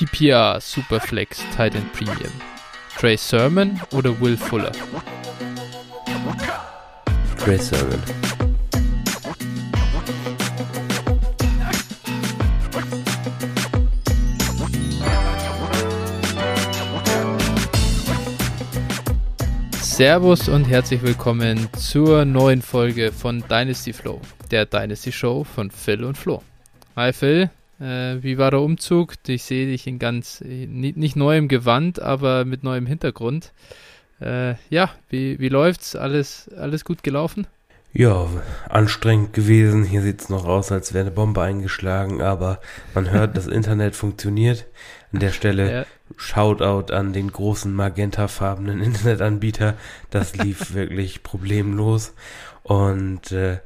PPR Superflex Titan Premium? Trey Sermon oder Will Fuller? Trey Sermon. Servus und herzlich willkommen zur neuen Folge von Dynasty Flow, der Dynasty Show von Phil und Flo. Hi Phil, äh, wie war der Umzug? Ich sehe dich in ganz, nicht, nicht neuem Gewand, aber mit neuem Hintergrund. Äh, ja, wie, wie läuft's? Alles, alles gut gelaufen? Ja, anstrengend gewesen. Hier sieht es noch aus, als wäre eine Bombe eingeschlagen, aber man hört, das Internet funktioniert. An der Stelle ja. Shoutout an den großen magentafarbenen Internetanbieter. Das lief wirklich problemlos. Und äh,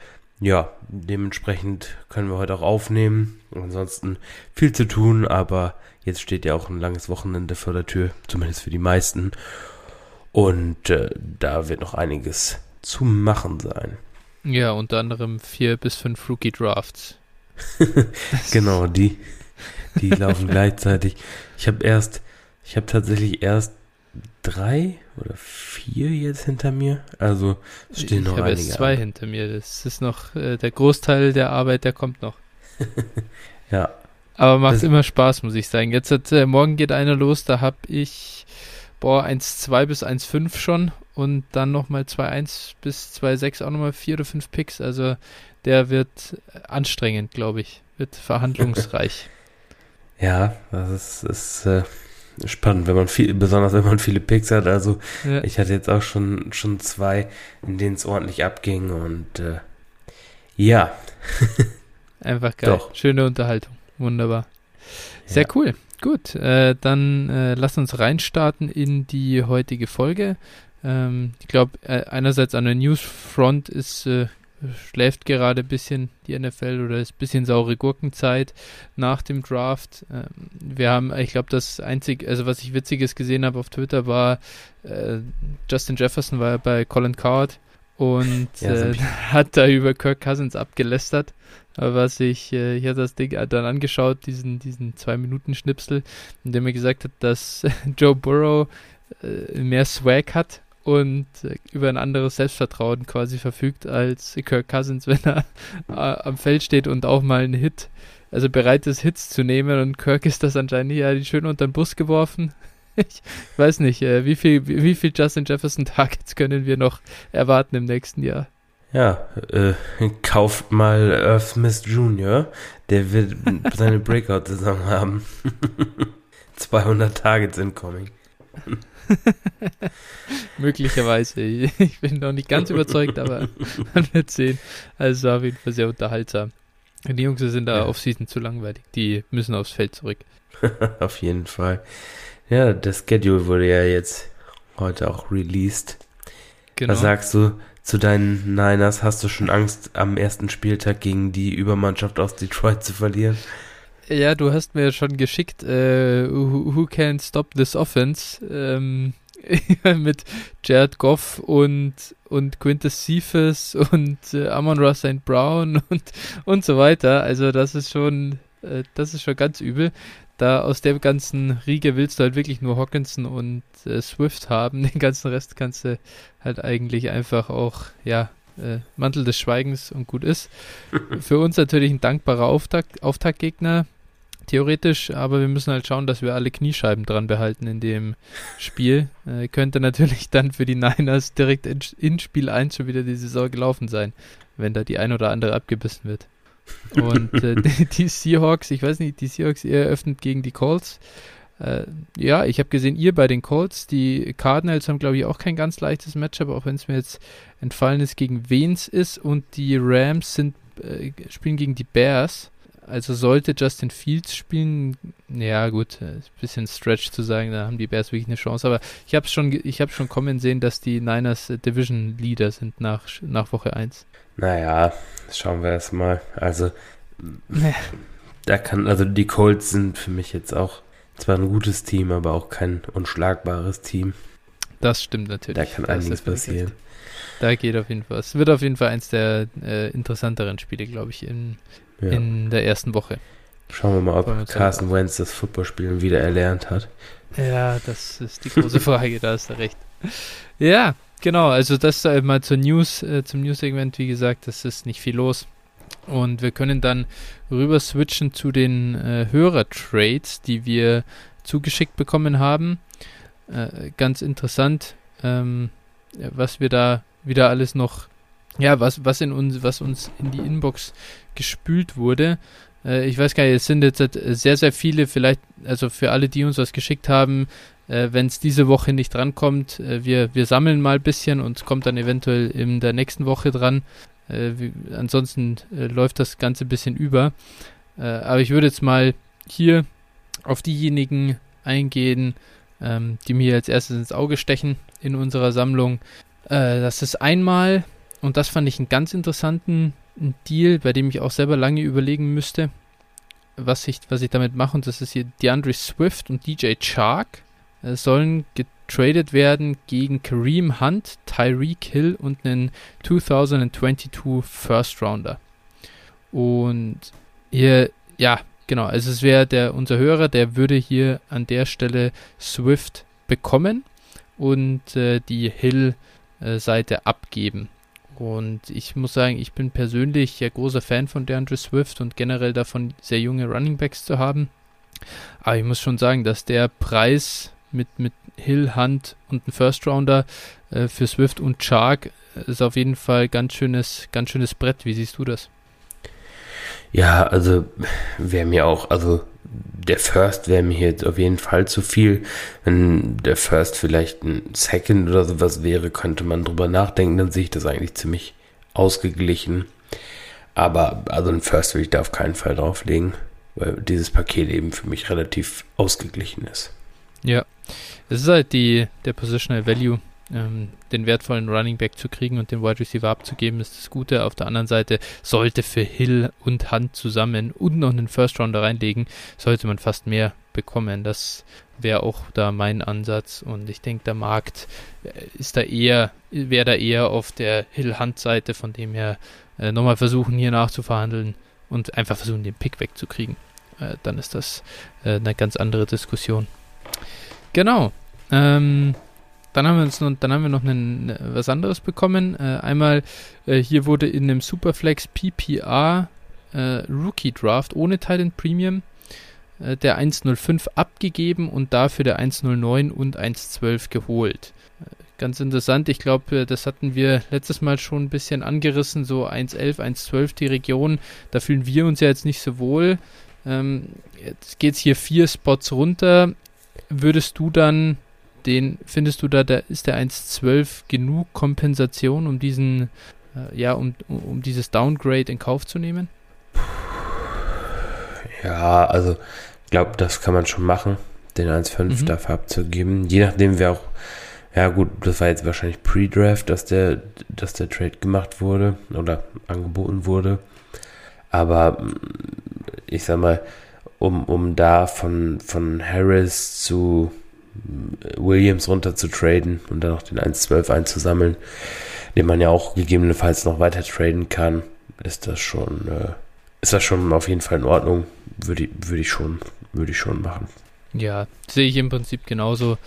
ja, dementsprechend können wir heute auch aufnehmen. Ansonsten viel zu tun, aber jetzt steht ja auch ein langes Wochenende vor der Tür, zumindest für die meisten. Und äh, da wird noch einiges zu machen sein. Ja, unter anderem vier bis fünf Rookie Drafts. genau, die, die laufen gleichzeitig. Ich habe erst, ich habe tatsächlich erst drei oder vier jetzt hinter mir. Also stehen ich noch einige. Ich habe zwei an. hinter mir. Das ist noch äh, der Großteil der Arbeit, der kommt noch. ja. Aber macht das immer Spaß, muss ich sagen. Jetzt hat, äh, morgen geht einer los, da habe ich boah 1,2 bis 1,5 schon und dann nochmal 2,1 bis 2,6 auch nochmal vier oder fünf Picks. Also der wird anstrengend, glaube ich. Wird verhandlungsreich. ja, das ist, ist äh, spannend, wenn man viel, besonders wenn man viele Picks hat. Also ja. ich hatte jetzt auch schon, schon zwei, in denen es ordentlich abging und äh, ja. Einfach geil. Doch. Schöne Unterhaltung. Wunderbar. Sehr ja. cool. Gut, äh, dann äh, lass uns reinstarten in die heutige Folge. Ähm, ich glaube, äh, einerseits an der Newsfront ist äh, schläft gerade ein bisschen die NFL oder ist ein bisschen saure Gurkenzeit nach dem Draft. Ähm, wir haben, ich glaube, das einzige, also was ich Witziges gesehen habe auf Twitter war, äh, Justin Jefferson war bei Colin Coward und ja, äh, hat da über Kirk Cousins abgelästert. Was ich, äh, ich habe das Ding dann angeschaut, diesen, diesen zwei-Minuten-Schnipsel, in dem er gesagt hat, dass Joe Burrow äh, mehr Swag hat und äh, über ein anderes Selbstvertrauen quasi verfügt als Kirk Cousins, wenn er äh, am Feld steht und auch mal einen Hit, also bereit ist, Hits zu nehmen. Und Kirk ist das anscheinend ja schön unter den Bus geworfen. ich weiß nicht, äh, wie, viel, wie, wie viel Justin Jefferson Targets können wir noch erwarten im nächsten Jahr? Ja, äh, kauft mal Earth Smith Jr., der wird seine Breakout-Saison haben. 200 Targets incoming. Möglicherweise. Ich bin noch nicht ganz überzeugt, aber man wird sehen. Also auf jeden Fall sehr unterhaltsam. Die Jungs sind da ja. auf Season zu langweilig. Die müssen aufs Feld zurück. auf jeden Fall. Ja, der Schedule wurde ja jetzt heute auch released. Genau. Was sagst du zu deinen Niners? Hast du schon Angst, am ersten Spieltag gegen die Übermannschaft aus Detroit zu verlieren? Ja, du hast mir schon geschickt, äh, who, who, Can Stop This Offense ähm, mit Jared Goff und, und Quintus Cephas und äh, Amon Ross St. Brown und, und so weiter. Also das ist schon, äh, das ist schon ganz übel. Da aus der ganzen Riege willst du halt wirklich nur Hawkinson und äh, Swift haben. Den ganzen Rest kannst du halt eigentlich einfach auch, ja, äh, Mantel des Schweigens und gut ist. Für uns natürlich ein dankbarer Auftakt, Auftaktgegner theoretisch, aber wir müssen halt schauen, dass wir alle Kniescheiben dran behalten in dem Spiel. Äh, könnte natürlich dann für die Niners direkt in, in, Spiel 1 schon wieder die Saison gelaufen sein, wenn da die ein oder andere abgebissen wird. Und äh, die, die, Seahawks, ich weiß nicht, die Seahawks, ihr eröffnet gegen die Colts. Äh, ja, ich habe gesehen, ihr bei den Colts, die Cardinals haben, glaube ich, auch kein ganz leichtes Matchup, auch wenn es mir jetzt entfallen ist, gegen wen es ist. Und die Rams sind, äh, spielen gegen die Bears. Also sollte Justin Fields spielen, ja gut, äh, ein bisschen Stretch zu sagen, da haben die Bears wirklich eine Chance. Aber ich habe schon, ich habe schon kommen sehen, dass die Niners äh, Division Leader sind nach, nach Woche 1. Naja, schauen wir erst mal. Also da kann, also die Colts sind für mich jetzt auch zwar ein gutes Team, aber auch kein unschlagbares Team. Das stimmt natürlich. Da kann einiges passieren. Da geht auf jeden Fall. Es wird auf jeden Fall eins der äh, interessanteren Spiele, glaube ich, in, ja. in der ersten Woche. Schauen wir mal, ob Carson Wentz das Footballspielen wieder erlernt hat. Ja, das ist die große Frage, da hast du recht. Ja, genau, also das äh, mal zur News, äh, zum News-Segment, wie gesagt, das ist nicht viel los. Und wir können dann rüber switchen zu den äh, Hörer-Trades, die wir zugeschickt bekommen haben. Äh, ganz interessant, ähm, was wir da wieder alles noch, ja, was, was in uns, was uns in die Inbox gespült wurde. Äh, ich weiß gar nicht, es sind jetzt sehr, sehr viele, vielleicht, also für alle, die uns was geschickt haben, äh, wenn es diese Woche nicht drankommt, äh, wir, wir sammeln mal ein bisschen und es kommt dann eventuell in der nächsten Woche dran. Äh, wie, ansonsten äh, läuft das Ganze ein bisschen über. Äh, aber ich würde jetzt mal hier auf diejenigen eingehen, ähm, die mir als erstes ins Auge stechen in unserer Sammlung. Das ist einmal, und das fand ich einen ganz interessanten Deal, bei dem ich auch selber lange überlegen müsste, was ich, was ich damit mache. Und das ist hier DeAndre Swift und DJ Chark äh, sollen getradet werden gegen Kareem Hunt, Tyreek Hill und einen 2022 First Rounder. Und hier, ja, genau, also es wäre der, unser Hörer, der würde hier an der Stelle Swift bekommen und äh, die Hill-Seite äh, abgeben. Und ich muss sagen, ich bin persönlich ja großer Fan von DeAndre Swift und generell davon, sehr junge Running Backs zu haben. Aber ich muss schon sagen, dass der Preis mit, mit Hill, Hunt und ein First Rounder äh, für Swift und Chark äh, ist auf jeden Fall ganz schönes, ganz schönes Brett. Wie siehst du das? Ja, also wäre mir auch, also der First wäre mir jetzt auf jeden Fall zu viel. Wenn der First vielleicht ein Second oder sowas wäre, könnte man drüber nachdenken, dann sehe ich das eigentlich ziemlich ausgeglichen. Aber also ein First will ich da auf keinen Fall drauflegen, weil dieses Paket eben für mich relativ ausgeglichen ist. Ja, es ist halt die, der Positional Value ähm, den wertvollen Running Back zu kriegen und den Wide Receiver abzugeben, ist das Gute. Auf der anderen Seite sollte für Hill und Hunt zusammen und noch einen First Rounder reinlegen, sollte man fast mehr bekommen. Das wäre auch da mein Ansatz und ich denke, der Markt äh, ist da eher, wäre da eher auf der Hill-Hunt-Seite, von dem her äh, nochmal versuchen, hier nachzuverhandeln und einfach versuchen, den Pick wegzukriegen. Äh, dann ist das äh, eine ganz andere Diskussion. Genau. Ähm, dann haben wir uns noch, dann haben wir noch einen, äh, was anderes bekommen. Äh, einmal äh, hier wurde in einem Superflex PPR äh, Rookie Draft ohne Titan Premium äh, der 105 abgegeben und dafür der 109 und 112 geholt. Äh, ganz interessant, ich glaube, das hatten wir letztes Mal schon ein bisschen angerissen, so 111, 112 die Region, da fühlen wir uns ja jetzt nicht so wohl. Ähm, jetzt geht es hier vier Spots runter. Würdest du dann den findest du da, da ist der 1.12 genug Kompensation, um diesen, äh, ja, um, um dieses Downgrade in Kauf zu nehmen? Ja, also ich glaube, das kann man schon machen, den 1.5 mhm. dafür abzugeben. Je nachdem, wer auch, ja gut, das war jetzt wahrscheinlich Pre-Draft, dass der, dass der Trade gemacht wurde oder angeboten wurde. Aber ich sag mal, um, um da von, von Harris zu Williams runter zu traden und dann noch den 1.12 einzusammeln, den man ja auch gegebenenfalls noch weiter traden kann, ist das schon, äh, ist das schon auf jeden Fall in Ordnung. Würde, würde ich schon, würde ich schon machen. Ja, sehe ich im Prinzip genauso.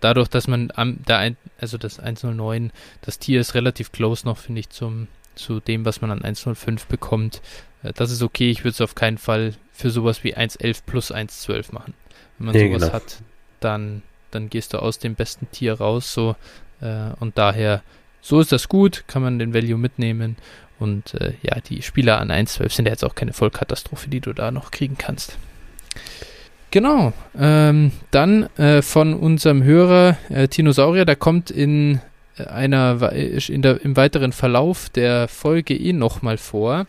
Dadurch, dass man am, da ein, also das 109, das Tier ist relativ close noch, finde ich, zum, zu dem, was man an 105 bekommt. Äh, das ist okay. Ich würde es auf keinen Fall für sowas wie 111 plus 112 machen. Wenn man nee, sowas genau. hat, dann dann gehst du aus dem besten Tier raus, so äh, und daher, so ist das gut, kann man den Value mitnehmen und äh, ja, die Spieler an 1.12 sind ja jetzt auch keine Vollkatastrophe, die du da noch kriegen kannst. Genau, ähm, dann äh, von unserem Hörer äh, Tinosaurier, da kommt in äh, einer in der, im weiteren Verlauf der Folge eh nochmal vor.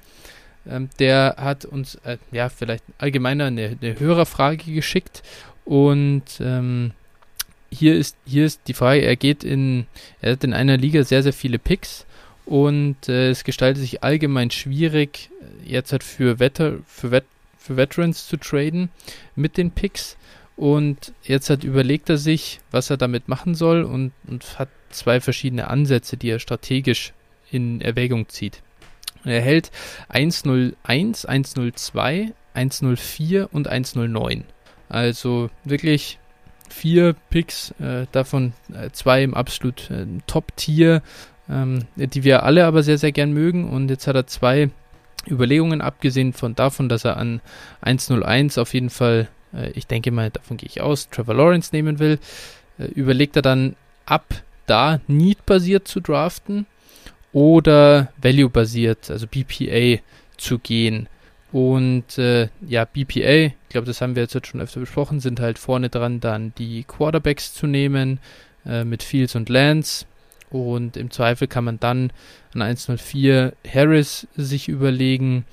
Ähm, der hat uns äh, ja vielleicht allgemeiner eine, eine Hörerfrage geschickt und ähm, hier ist, hier ist die Frage, er geht in, er hat in einer Liga sehr, sehr viele Picks und äh, es gestaltet sich allgemein schwierig, jetzt halt für, Vetter, für, Vet, für Veterans zu traden mit den Picks. Und jetzt hat überlegt er sich, was er damit machen soll und, und hat zwei verschiedene Ansätze, die er strategisch in Erwägung zieht. Er hält 101, 102 104 und 109. Also wirklich vier Picks, äh, davon äh, zwei im absolut äh, Top-Tier, ähm, die wir alle aber sehr, sehr gern mögen. Und jetzt hat er zwei Überlegungen, abgesehen von davon, dass er an 101 auf jeden Fall, äh, ich denke mal, davon gehe ich aus, Trevor Lawrence nehmen will, äh, überlegt er dann ab da Need-basiert zu draften oder Value-basiert, also BPA zu gehen. Und äh, ja, BPA, ich glaube, das haben wir jetzt schon öfter besprochen, sind halt vorne dran dann die Quarterbacks zu nehmen äh, mit Fields und Lance. Und im Zweifel kann man dann an 104 Harris sich überlegen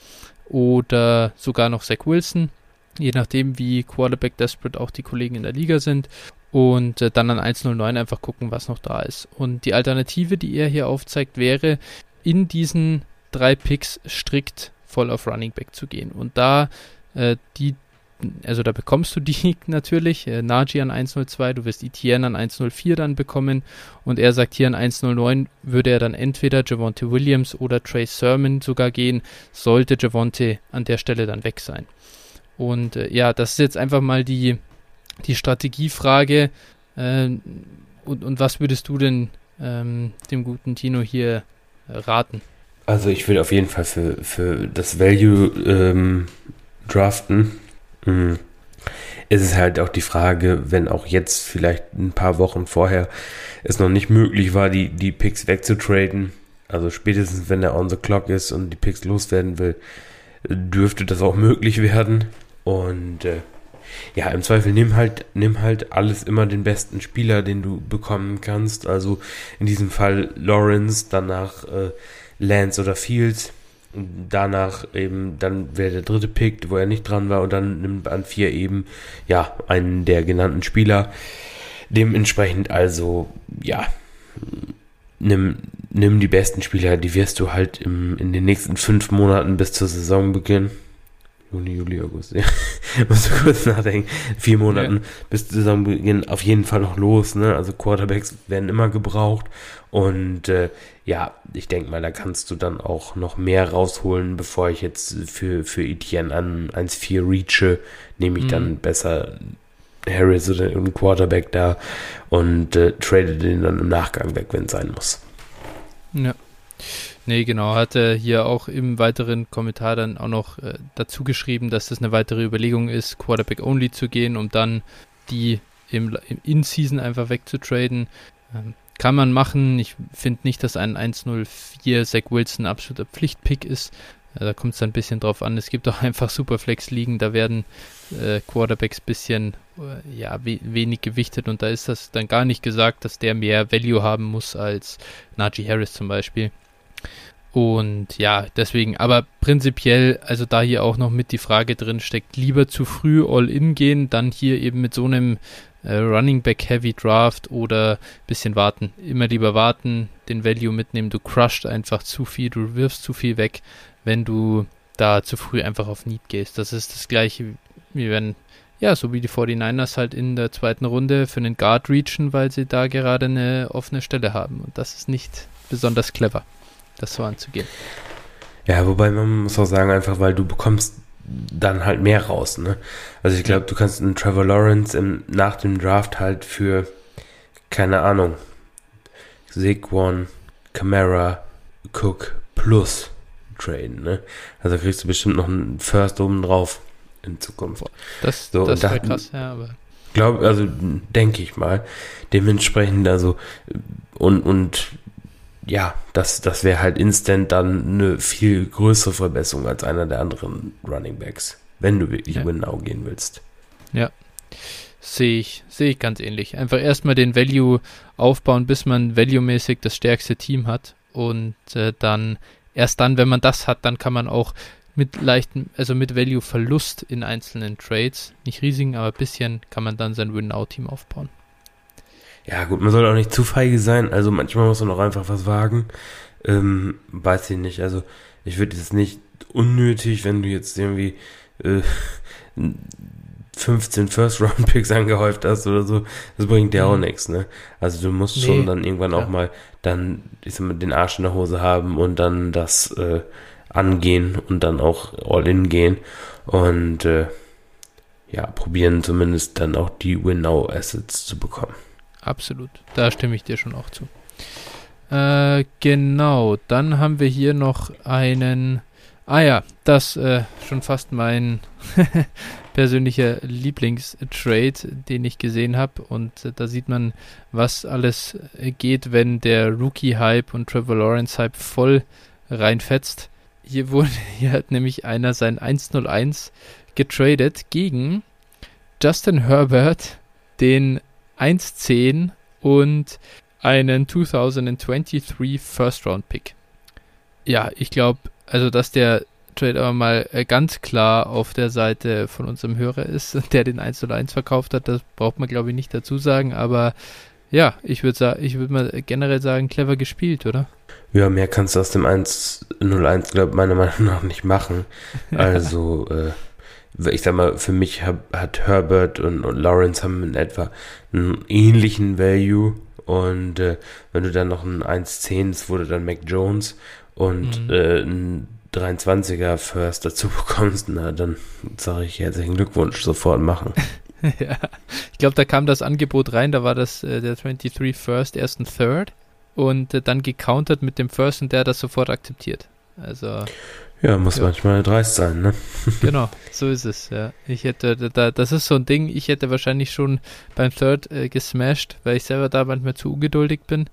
oder sogar noch Zach Wilson, je nachdem, wie Quarterback desperate auch die Kollegen in der Liga sind. Und äh, dann an 109 einfach gucken, was noch da ist. Und die Alternative, die er hier aufzeigt, wäre, in diesen drei Picks strikt voll auf Running Back zu gehen. Und da äh, die, also da bekommst du die natürlich, äh, Najee an 102, du wirst Etienne an 104 dann bekommen und er sagt hier an 109 würde er dann entweder Javonte Williams oder Trey Sermon sogar gehen, sollte Javonte an der Stelle dann weg sein. Und äh, ja, das ist jetzt einfach mal die, die Strategiefrage. Äh, und, und was würdest du denn ähm, dem guten Tino hier äh, raten? Also ich würde auf jeden Fall für, für das Value ähm, draften. Mhm. Es ist halt auch die Frage, wenn auch jetzt vielleicht ein paar Wochen vorher es noch nicht möglich war, die, die Picks wegzutraden. Also spätestens wenn er on the clock ist und die Picks loswerden will, dürfte das auch möglich werden. Und äh, ja, im Zweifel nimm halt, nimm halt alles immer den besten Spieler, den du bekommen kannst. Also in diesem Fall Lawrence, danach äh, Lance oder Fields. Danach eben, dann wäre der dritte Pick, wo er nicht dran war, und dann nimmt an vier eben, ja, einen der genannten Spieler. Dementsprechend also, ja, nimm, nimm die besten Spieler, die wirst du halt im, in den nächsten fünf Monaten bis zur Saisonbeginn Juni, Juli, August. Ja. Muss du kurz nachdenken. Vier Monaten ja. bis Saisonbeginn auf jeden Fall noch los. Ne? Also Quarterbacks werden immer gebraucht. Und äh, ja, ich denke mal, da kannst du dann auch noch mehr rausholen, bevor ich jetzt für, für Etienne an 1-4 reache, nehme ich mhm. dann besser Harris oder einen Quarterback da und äh, trade den dann im Nachgang weg, wenn es sein muss. Ja. Nee, genau, hat er hier auch im weiteren Kommentar dann auch noch äh, dazu geschrieben, dass das eine weitere Überlegung ist, Quarterback only zu gehen, um dann die im, im In-Season einfach wegzutraden. Ähm, kann man machen. Ich finde nicht, dass ein 104 Zach Wilson ein absoluter Pflichtpick ist. Ja, da kommt es ein bisschen drauf an. Es gibt auch einfach Superflex-Ligen, da werden äh, Quarterbacks bisschen äh, ja, we wenig gewichtet und da ist das dann gar nicht gesagt, dass der mehr Value haben muss als Najee Harris zum Beispiel. Und ja, deswegen, aber prinzipiell, also da hier auch noch mit die Frage drin steckt, lieber zu früh All-In gehen, dann hier eben mit so einem äh, Running Back Heavy Draft oder bisschen warten. Immer lieber warten, den Value mitnehmen. Du crusht einfach zu viel, du wirfst zu viel weg, wenn du da zu früh einfach auf Need gehst. Das ist das gleiche, wie wenn, ja, so wie die 49ers halt in der zweiten Runde für einen Guard reachen, weil sie da gerade eine offene Stelle haben. Und das ist nicht besonders clever das so anzugehen. Ja, wobei man muss auch sagen, einfach weil du bekommst dann halt mehr raus, ne? Also ich glaube, du kannst einen Trevor Lawrence im, nach dem Draft halt für, keine Ahnung, Saquon, Camara, Cook plus traden, ne? Also kriegst du bestimmt noch einen First oben drauf in Zukunft. Das, so, das wäre krass, ja, aber. Glaube, also denke ich mal. Dementsprechend, also und, und ja, das, das wäre halt instant dann eine viel größere Verbesserung als einer der anderen Running Backs, wenn du wirklich ja. Win-Now gehen willst. Ja, sehe ich, sehe ich ganz ähnlich. Einfach erstmal den Value aufbauen, bis man value-mäßig das stärkste Team hat und äh, dann, erst dann, wenn man das hat, dann kann man auch mit leichten, also mit Value-Verlust in einzelnen Trades, nicht riesigen, aber ein bisschen, kann man dann sein Win-Now-Team aufbauen. Ja, gut, man soll auch nicht zu feige sein. Also manchmal muss man auch einfach was wagen. Ähm, weiß ich nicht. Also ich würde es nicht unnötig, wenn du jetzt irgendwie äh, 15 First-Round-Picks angehäuft hast oder so. Das bringt dir mhm. auch nichts, ne? Also du musst nee. schon dann irgendwann ja. auch mal dann, ich sag mal, den Arsch in der Hose haben und dann das äh, angehen und dann auch all in gehen. Und äh, ja, probieren zumindest dann auch die Win-Now-Assets zu bekommen. Absolut. Da stimme ich dir schon auch zu. Äh, genau, dann haben wir hier noch einen. Ah ja, das äh, schon fast mein persönlicher Lieblingstrade, den ich gesehen habe. Und äh, da sieht man, was alles geht, wenn der Rookie-Hype und Trevor Lawrence-Hype voll reinfetzt. Hier wurde hier hat nämlich einer sein 101 getradet gegen Justin Herbert, den 110 und einen 2023 First Round Pick. Ja, ich glaube, also dass der Trade aber mal äh, ganz klar auf der Seite von unserem Hörer ist, der den 1 zu 1 verkauft hat, das braucht man glaube ich nicht dazu sagen, aber ja, ich würde sagen, ich würde mal generell sagen, clever gespielt, oder? Ja, mehr kannst du aus dem 101, glaube meiner Meinung nach nicht machen. Also, äh, ich sag mal, für mich hab, hat Herbert und, und, Lawrence haben in etwa einen ähnlichen Value. Und äh, wenn du dann noch ein 1.10, das wurde dann Mac Jones und mhm. äh, ein 23er First dazu bekommst, na dann sage ich herzlichen Glückwunsch, sofort machen. ja, ich glaube, da kam das Angebot rein, da war das äh, der 23 First, erst ein Third und äh, dann gecountert mit dem First und der hat das sofort akzeptiert. Also ja, muss ja. manchmal dreist sein, ne? genau, so ist es, ja. Ich hätte, da, das ist so ein Ding, ich hätte wahrscheinlich schon beim Third äh, gesmashed, weil ich selber da manchmal zu ungeduldig bin.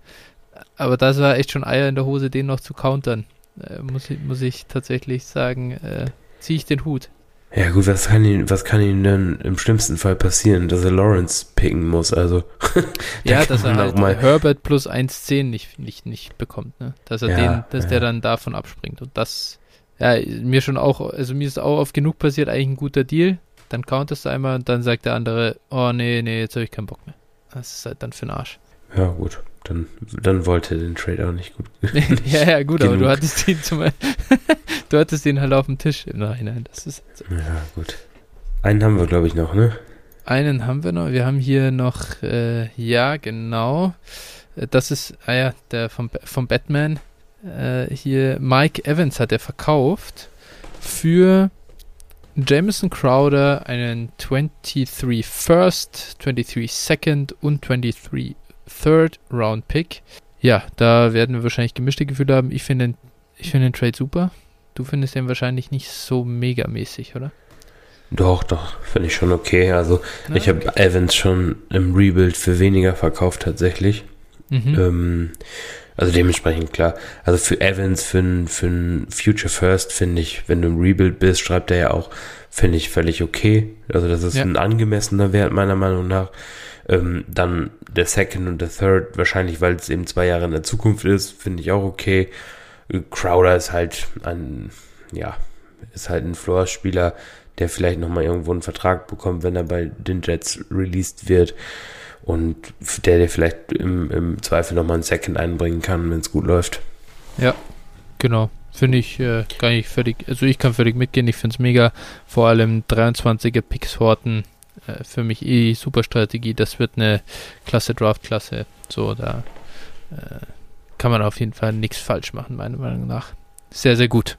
Aber das war echt schon Eier in der Hose, den noch zu countern. Äh, muss, ich, muss ich tatsächlich sagen, äh, ziehe ich den Hut. Ja gut, was kann ihn, was kann ihm denn im schlimmsten Fall passieren, dass er Lawrence picken muss? Also ja, dass er halt mal Herbert plus 1,10 nicht, nicht, nicht bekommt, ne? Dass er ja, den, dass ja. der dann davon abspringt. Und das, ja, mir schon auch, also mir ist auch oft genug passiert, eigentlich ein guter Deal. Dann counterst du einmal und dann sagt der andere, oh nee, nee, jetzt habe ich keinen Bock mehr. Das ist halt dann für den Arsch. Ja, gut. Dann, dann wollte den Trade auch nicht gut. ja, ja, gut, genug. aber du hattest ihn zum Du hattest ihn halt auf dem Tisch im Nachhinein. Das ist so. Ja, gut. Einen haben wir, glaube ich, noch, ne? Einen haben wir noch. Wir haben hier noch, äh, ja, genau. Das ist, ah ja, der vom, vom Batman. Äh, hier, Mike Evans hat er verkauft für Jameson Crowder einen 23 First, 23 Second und 23 Third Round Pick. Ja, da werden wir wahrscheinlich gemischte Gefühle haben. Ich finde den, ich find den Trade super. Du findest den wahrscheinlich nicht so megamäßig, oder? Doch, doch, finde ich schon okay. Also Na, ich habe okay. Evans schon im Rebuild für weniger verkauft tatsächlich. Mhm. Ähm, also dementsprechend klar. Also für Evans, für ein, für ein Future First finde ich, wenn du im Rebuild bist, schreibt er ja auch, finde ich völlig okay. Also das ist ja. ein angemessener Wert meiner Meinung nach. Ähm, dann der Second und der Third, wahrscheinlich, weil es eben zwei Jahre in der Zukunft ist, finde ich auch okay. Crowder ist halt ein, ja, ist halt ein Floor-Spieler, der vielleicht nochmal irgendwo einen Vertrag bekommt, wenn er bei den Jets released wird. Und der dir vielleicht im, im Zweifel nochmal einen Second einbringen kann, wenn es gut läuft. Ja, genau. Finde ich äh, gar nicht völlig, also ich kann völlig mitgehen, ich finde es mega. Vor allem 23er Picks Horten, äh, für mich eh super Strategie. Das wird eine klasse Draft-Klasse. So, da äh, kann man auf jeden Fall nichts falsch machen, meiner Meinung nach. Sehr, sehr gut.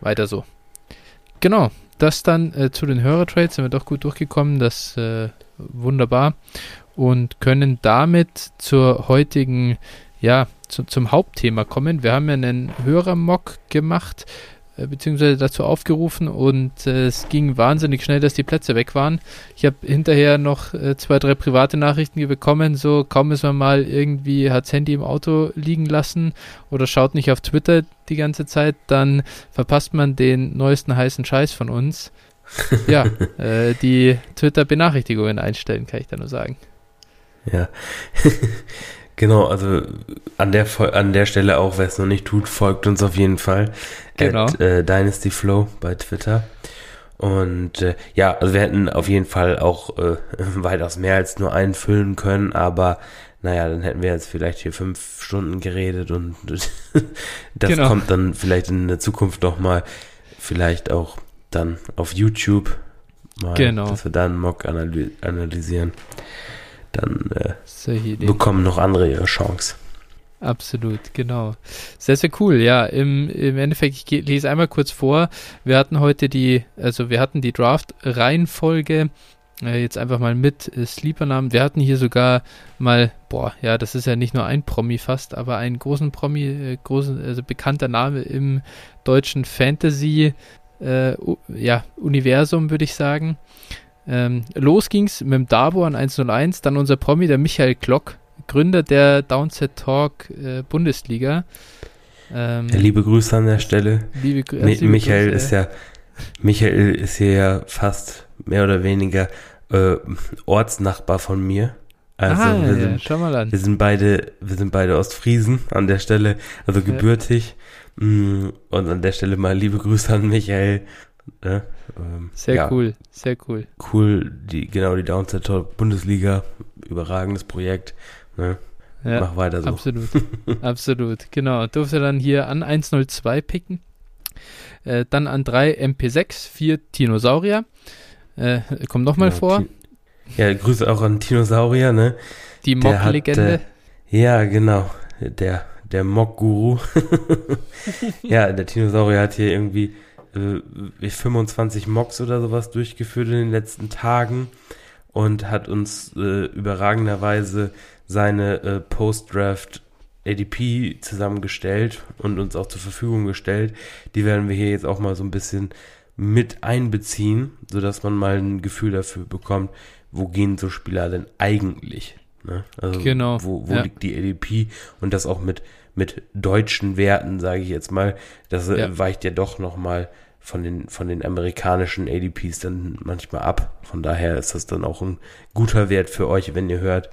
Weiter so. Genau, das dann äh, zu den Hörertrades sind wir doch gut durchgekommen. Das äh, wunderbar. Und können damit zur heutigen, ja, zu, zum Hauptthema kommen. Wir haben ja einen Hörermock gemacht äh, beziehungsweise dazu aufgerufen und äh, es ging wahnsinnig schnell, dass die Plätze weg waren. Ich habe hinterher noch äh, zwei, drei private Nachrichten bekommen, so kaum ist man mal irgendwie, hat das Handy im Auto liegen lassen oder schaut nicht auf Twitter die ganze Zeit, dann verpasst man den neuesten heißen Scheiß von uns. ja, äh, die Twitter-Benachrichtigungen einstellen, kann ich da nur sagen. Ja. Genau, also an der an der Stelle auch, wer es noch nicht tut, folgt uns auf jeden Fall. Genau. At, äh, Dynasty Flow bei Twitter. Und äh, ja, also wir hätten auf jeden Fall auch äh, weitaus mehr als nur einen füllen können, aber naja, dann hätten wir jetzt vielleicht hier fünf Stunden geredet und das genau. kommt dann vielleicht in der Zukunft noch mal, vielleicht auch dann auf YouTube mal, genau. dass wir dann Mock analysieren dann äh, bekommen noch andere ihre Chance. Absolut, genau. Sehr, sehr cool. Ja, im, im Endeffekt, ich lese einmal kurz vor. Wir hatten heute die, also wir hatten die Draft-Reihenfolge äh, jetzt einfach mal mit äh, Sleeper-Namen. Wir hatten hier sogar mal, boah, ja, das ist ja nicht nur ein Promi fast, aber einen großen Promi, äh, großen, also bekannter Name im deutschen Fantasy, äh, ja, Universum, würde ich sagen. Ähm, los ging's mit dem Dabo an 101, dann unser Promi, der Michael Glock, Gründer der Downset Talk äh, Bundesliga. Ähm, liebe Grüße an der Stelle. Liebe, Mi liebe Michael Grüße. ist ja, Michael ist hier ja fast mehr oder weniger äh, Ortsnachbar von mir. Also ah, wir, sind, ja, an. wir sind beide, wir sind beide Ostfriesen an der Stelle, also gebürtig. Ja. Mm, und an der Stelle mal liebe Grüße an Michael. Ne? Ähm, sehr ja, cool, sehr cool. Cool, die, genau, die Downside Talk Bundesliga, überragendes Projekt. Ne? Ja, Mach weiter so. Absolut, absolut, genau. Durfte dann hier an 102 picken. Äh, dann an 3 MP6, 4 Dinosaurier. Äh, kommt nochmal ja, vor. Ja, Grüße auch an Dinosaurier, ne? Die Mock-Legende. Äh, ja, genau. Der, der Mock-Guru. ja, der Dinosaurier hat hier irgendwie äh, 25 Mocks oder sowas durchgeführt in den letzten Tagen und hat uns äh, überragenderweise seine äh, Post-Draft ADP zusammengestellt und uns auch zur Verfügung gestellt. Die werden wir hier jetzt auch mal so ein bisschen mit einbeziehen, sodass man mal ein Gefühl dafür bekommt, wo gehen so Spieler denn eigentlich? Ne? Also genau. Wo, wo ja. liegt die ADP und das auch mit, mit deutschen Werten, sage ich jetzt mal. Das äh, ja. weicht ja doch nochmal von den, von den amerikanischen ADPs dann manchmal ab. Von daher ist das dann auch ein guter Wert für euch, wenn ihr hört,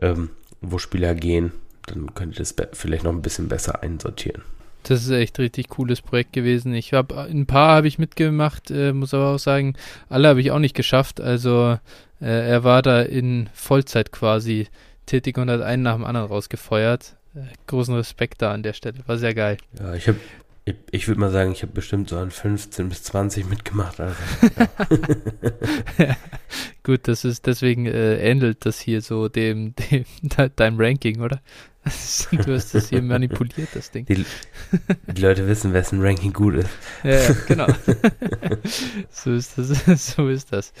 ähm, wo Spieler gehen. Dann könnt ihr das vielleicht noch ein bisschen besser einsortieren. Das ist echt richtig cooles Projekt gewesen. Ich habe ein paar habe ich mitgemacht, äh, muss aber auch sagen, alle habe ich auch nicht geschafft. Also äh, er war da in Vollzeit quasi tätig und hat einen nach dem anderen rausgefeuert. Äh, großen Respekt da an der Stelle. War sehr geil. Ja, ich habe ich, ich würde mal sagen, ich habe bestimmt so an 15 bis 20 mitgemacht. Also, ja. ja, gut, das ist deswegen äh, ähnelt das hier so dem, dem deinem Ranking, oder? du hast das hier manipuliert, das Ding. Die, die, Leute wissen, wessen Ranking gut ist. Ja, genau. so ist das. So ist das.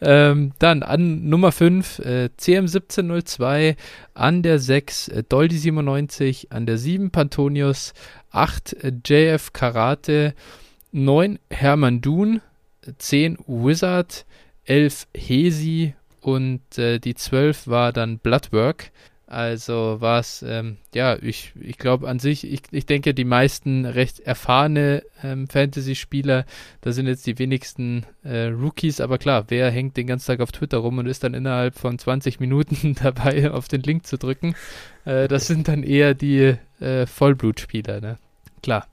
Ähm, dann an Nummer 5, äh, CM1702, an der 6, äh, Doldi 97, an der 7, Pantonius, 8 JF Karate, 9 Hermann Dun, 10 Wizard, 11 Hesi und äh, die 12 war dann Bloodwork. Also war es, ähm, ja, ich, ich glaube an sich, ich, ich denke, die meisten recht erfahrene ähm, Fantasy-Spieler, da sind jetzt die wenigsten äh, Rookies, aber klar, wer hängt den ganzen Tag auf Twitter rum und ist dann innerhalb von 20 Minuten dabei, auf den Link zu drücken? Äh, das sind dann eher die äh, Vollblutspieler, ne? Klar.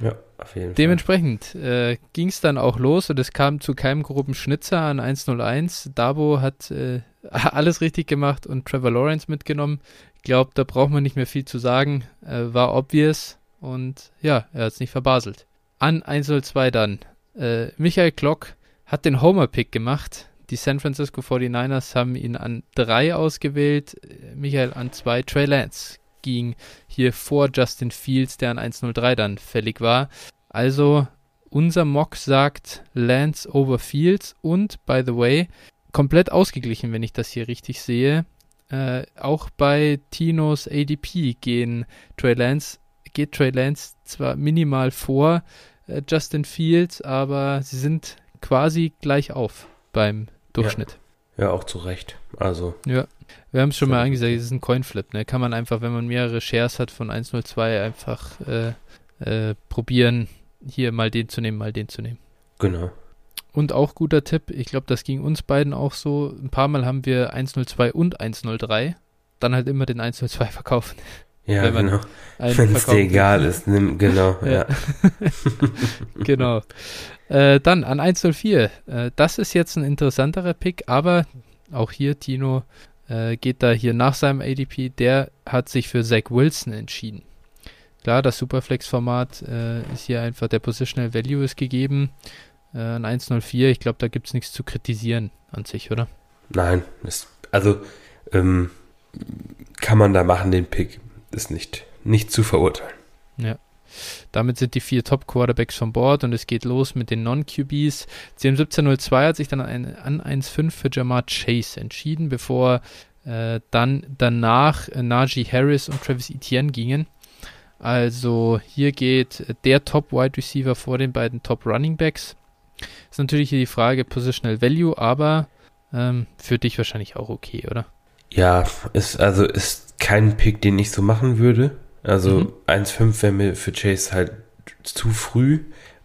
Ja, auf jeden Dementsprechend Fall. Dementsprechend äh, ging es dann auch los und es kam zu keinem groben Schnitzer an 101. Dabo hat äh, alles richtig gemacht und Trevor Lawrence mitgenommen. Ich glaube, da braucht man nicht mehr viel zu sagen. Äh, war obvious und ja, er hat es nicht verbaselt. An 102 dann. Äh, Michael Klock hat den Homer-Pick gemacht. Die San Francisco 49ers haben ihn an 3 ausgewählt, Michael an 2. Trey Lance ging hier vor Justin Fields, der an 103 dann fällig war. Also unser Mock sagt Lance over Fields und, by the way, komplett ausgeglichen, wenn ich das hier richtig sehe. Äh, auch bei Tinos ADP gehen Trey Lance, geht Trey Lance zwar minimal vor äh, Justin Fields, aber sie sind quasi gleich auf beim Durchschnitt. Ja, ja auch zu Recht. Also. Ja. Wir haben es schon mal angesagt, es ist ein Coinflip, ne? Kann man einfach, wenn man mehrere Shares hat von 102, einfach äh, äh, probieren, hier mal den zu nehmen, mal den zu nehmen. Genau. Und auch guter Tipp, ich glaube, das ging uns beiden auch so. Ein paar Mal haben wir 102 und 103. Dann halt immer den 102 verkaufen. Ja, wenn genau. Wenn es dir egal ist, nimm, genau. Ja. ja. genau. Äh, dann an 104. Äh, das ist jetzt ein interessanterer Pick, aber auch hier, Tino äh, geht da hier nach seinem ADP. Der hat sich für Zach Wilson entschieden. Klar, das Superflex-Format äh, ist hier einfach, der Positional Value ist gegeben äh, ein 104. Ich glaube, da gibt es nichts zu kritisieren an sich, oder? Nein, das, also ähm, kann man da machen, den Pick. ist nicht, nicht zu verurteilen. Ja. Damit sind die vier Top-Quarterbacks von Bord und es geht los mit den Non-QBs. CM1702 hat sich dann an, an 1-5 für Jamar Chase entschieden, bevor äh, dann danach äh, Najee Harris und Travis Etienne gingen. Also hier geht der Top-Wide Receiver vor den beiden Top-Running Backs. Ist natürlich hier die Frage Positional Value, aber ähm, für dich wahrscheinlich auch okay, oder? Ja, ist also ist kein Pick, den ich so machen würde. Also mhm. 1,5 wäre mir für Chase halt zu früh.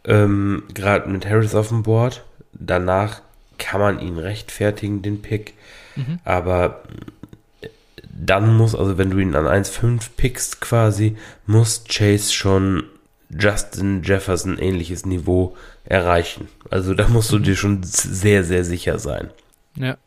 Ähm, Gerade mit Harris auf dem Board. Danach kann man ihn rechtfertigen, den Pick. Mhm. Aber dann muss, also wenn du ihn an 1,5 pickst quasi, muss Chase schon Justin Jefferson ähnliches Niveau erreichen. Also da musst du dir schon sehr, sehr sicher sein. Ja,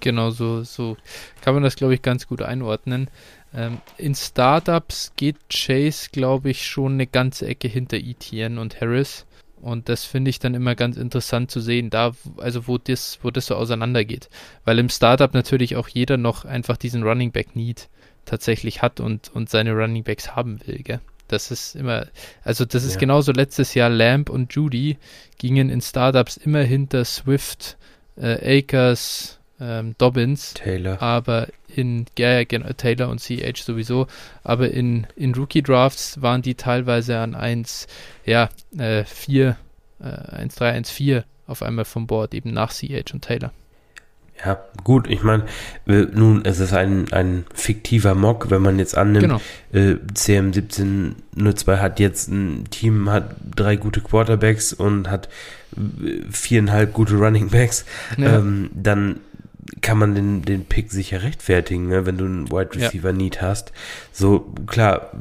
genau so, so kann man das, glaube ich, ganz gut einordnen. Ähm, in Startups geht Chase, glaube ich, schon eine ganze Ecke hinter ETN und Harris. Und das finde ich dann immer ganz interessant zu sehen, da, also wo das, wo das so auseinandergeht. Weil im Startup natürlich auch jeder noch einfach diesen Running Back Need tatsächlich hat und, und seine Running Backs haben will, gell? Das ist immer, also das ist ja. genauso letztes Jahr Lamb und Judy gingen in Startups immer hinter Swift, äh, Akers, ähm, Dobbins. Taylor. Aber in, ja, genau, Taylor und CH sowieso, aber in, in Rookie-Drafts waren die teilweise an 1, ja, äh, 4, äh, 1, 3, 1, 4 auf einmal vom Board, eben nach CH und Taylor. Ja, gut, ich meine, nun, es ist ein, ein fiktiver Mock, wenn man jetzt annimmt, genau. äh, CM1702 hat jetzt ein Team, hat drei gute Quarterbacks und hat äh, viereinhalb gute Running Backs, ja. ähm, dann kann man den, den Pick sicher rechtfertigen, ne, wenn du einen Wide Receiver ja. Need hast. So, klar,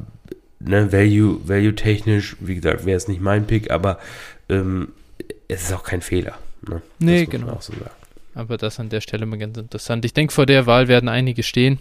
ne, Value, Value technisch, wie gesagt, wäre es nicht mein Pick, aber ähm, es ist auch kein Fehler. Ne? Nee, genau. So aber das an der Stelle mal ganz interessant. Ich denke, vor der Wahl werden einige stehen.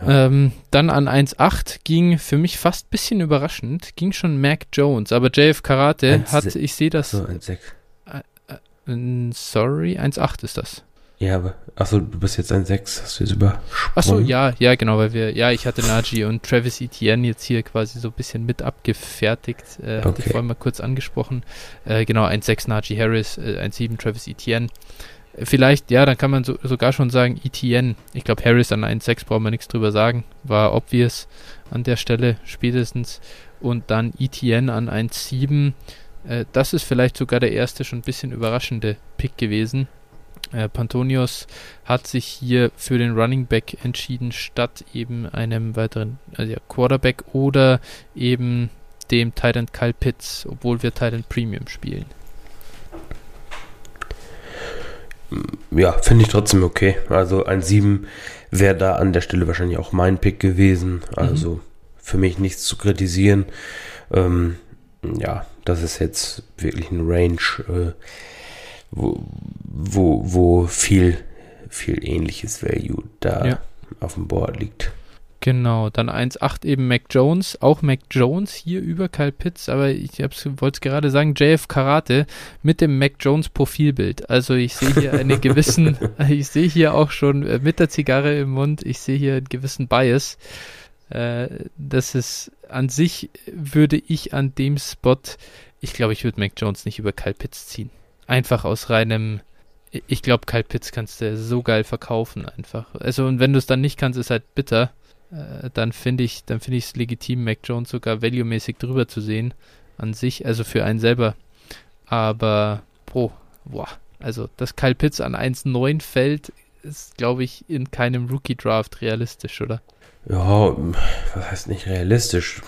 Ja. Ähm, dann an 1.8 ging für mich fast ein bisschen überraschend, ging schon Mac Jones, aber JF Karate hat, ich sehe das. So, 1.6. Äh, äh, sorry, 1.8 ist das. Ja, aber, achso, du bist jetzt ein 6, hast du jetzt übersprungen? Achso, ja, ja, genau, weil wir, ja, ich hatte Najee und Travis Etienne jetzt hier quasi so ein bisschen mit abgefertigt, äh, okay. hatte ich vorhin mal kurz angesprochen. Äh, genau, 1,6 Najee Harris, äh, 1,7 Travis Etienne. Vielleicht, ja, dann kann man so, sogar schon sagen Etienne. Ich glaube, Harris an 1,6 brauchen wir nichts drüber sagen. War obvious an der Stelle spätestens. Und dann Etienne an 1,7. Äh, das ist vielleicht sogar der erste schon ein bisschen überraschende Pick gewesen äh, Pantonius hat sich hier für den Running Back entschieden, statt eben einem weiteren also ja, Quarterback oder eben dem Titan Kyle Pitts, obwohl wir Titan Premium spielen. Ja, finde ich trotzdem okay. Also ein 7 wäre da an der Stelle wahrscheinlich auch mein Pick gewesen. Also mhm. für mich nichts zu kritisieren. Ähm, ja, das ist jetzt wirklich ein Range. Äh, wo, wo, wo viel, viel ähnliches Value da ja. auf dem Board liegt. Genau, dann 1,8 eben Mac Jones, auch Mac Jones hier über Kyle Pitts, aber ich wollte es gerade sagen, JF Karate mit dem Mac Jones Profilbild. Also ich sehe hier einen gewissen, ich sehe hier auch schon äh, mit der Zigarre im Mund, ich sehe hier einen gewissen Bias. Äh, das ist an sich würde ich an dem Spot, ich glaube, ich würde Mac Jones nicht über Kyle Pitts ziehen. Einfach aus reinem, ich glaube, Kyle Pitts kannst du so geil verkaufen einfach. Also und wenn du es dann nicht kannst, ist halt bitter. Äh, dann finde ich, dann finde ich es legitim, Mac Jones sogar value-mäßig drüber zu sehen an sich, also für einen selber. Aber, boah, boah, also dass Kyle Pitts an 1,9 fällt, ist, glaube ich, in keinem Rookie-Draft realistisch, oder? Ja, was heißt nicht realistisch?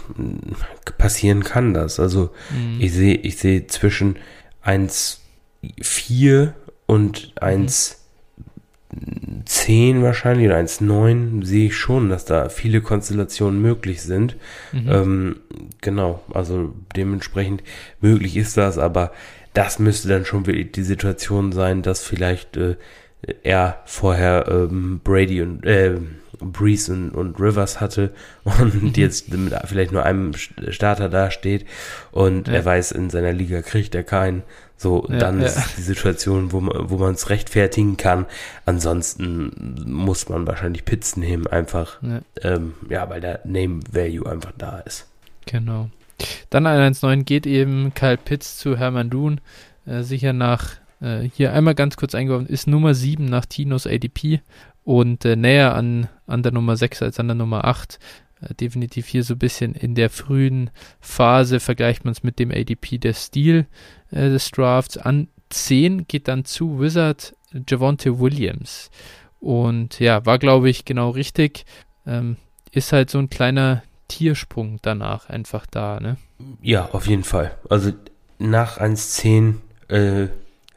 Passieren kann das. Also mhm. ich sehe, ich sehe zwischen 1 4 und 1 10 wahrscheinlich oder 1,9 sehe ich schon, dass da viele Konstellationen möglich sind. Mhm. Ähm, genau, also dementsprechend möglich ist das, aber das müsste dann schon wirklich die Situation sein, dass vielleicht äh, er vorher ähm, Brady und äh, Breeze und, und Rivers hatte und mhm. jetzt mit vielleicht nur einem Starter dasteht und ja. er weiß, in seiner Liga kriegt er keinen, So, ja, dann ja. ist die Situation, wo man, wo man es rechtfertigen kann. Ansonsten muss man wahrscheinlich Pitts nehmen, einfach. Ja, ähm, ja weil der Name Value einfach da ist. Genau. Dann 119 geht eben Kyle Pitts zu Hermann Dun. Äh, sicher nach, äh, hier einmal ganz kurz eingeworfen, ist Nummer 7 nach Tinos ADP und äh, näher an, an der Nummer 6 als an der Nummer 8. Äh, definitiv hier so ein bisschen in der frühen Phase vergleicht man es mit dem ADP der Stil äh, des Drafts. An 10 geht dann zu Wizard Javonte Williams. Und ja, war glaube ich genau richtig. Ähm, ist halt so ein kleiner Tiersprung danach einfach da, ne? Ja, auf jeden Fall. Also nach 1.10 äh,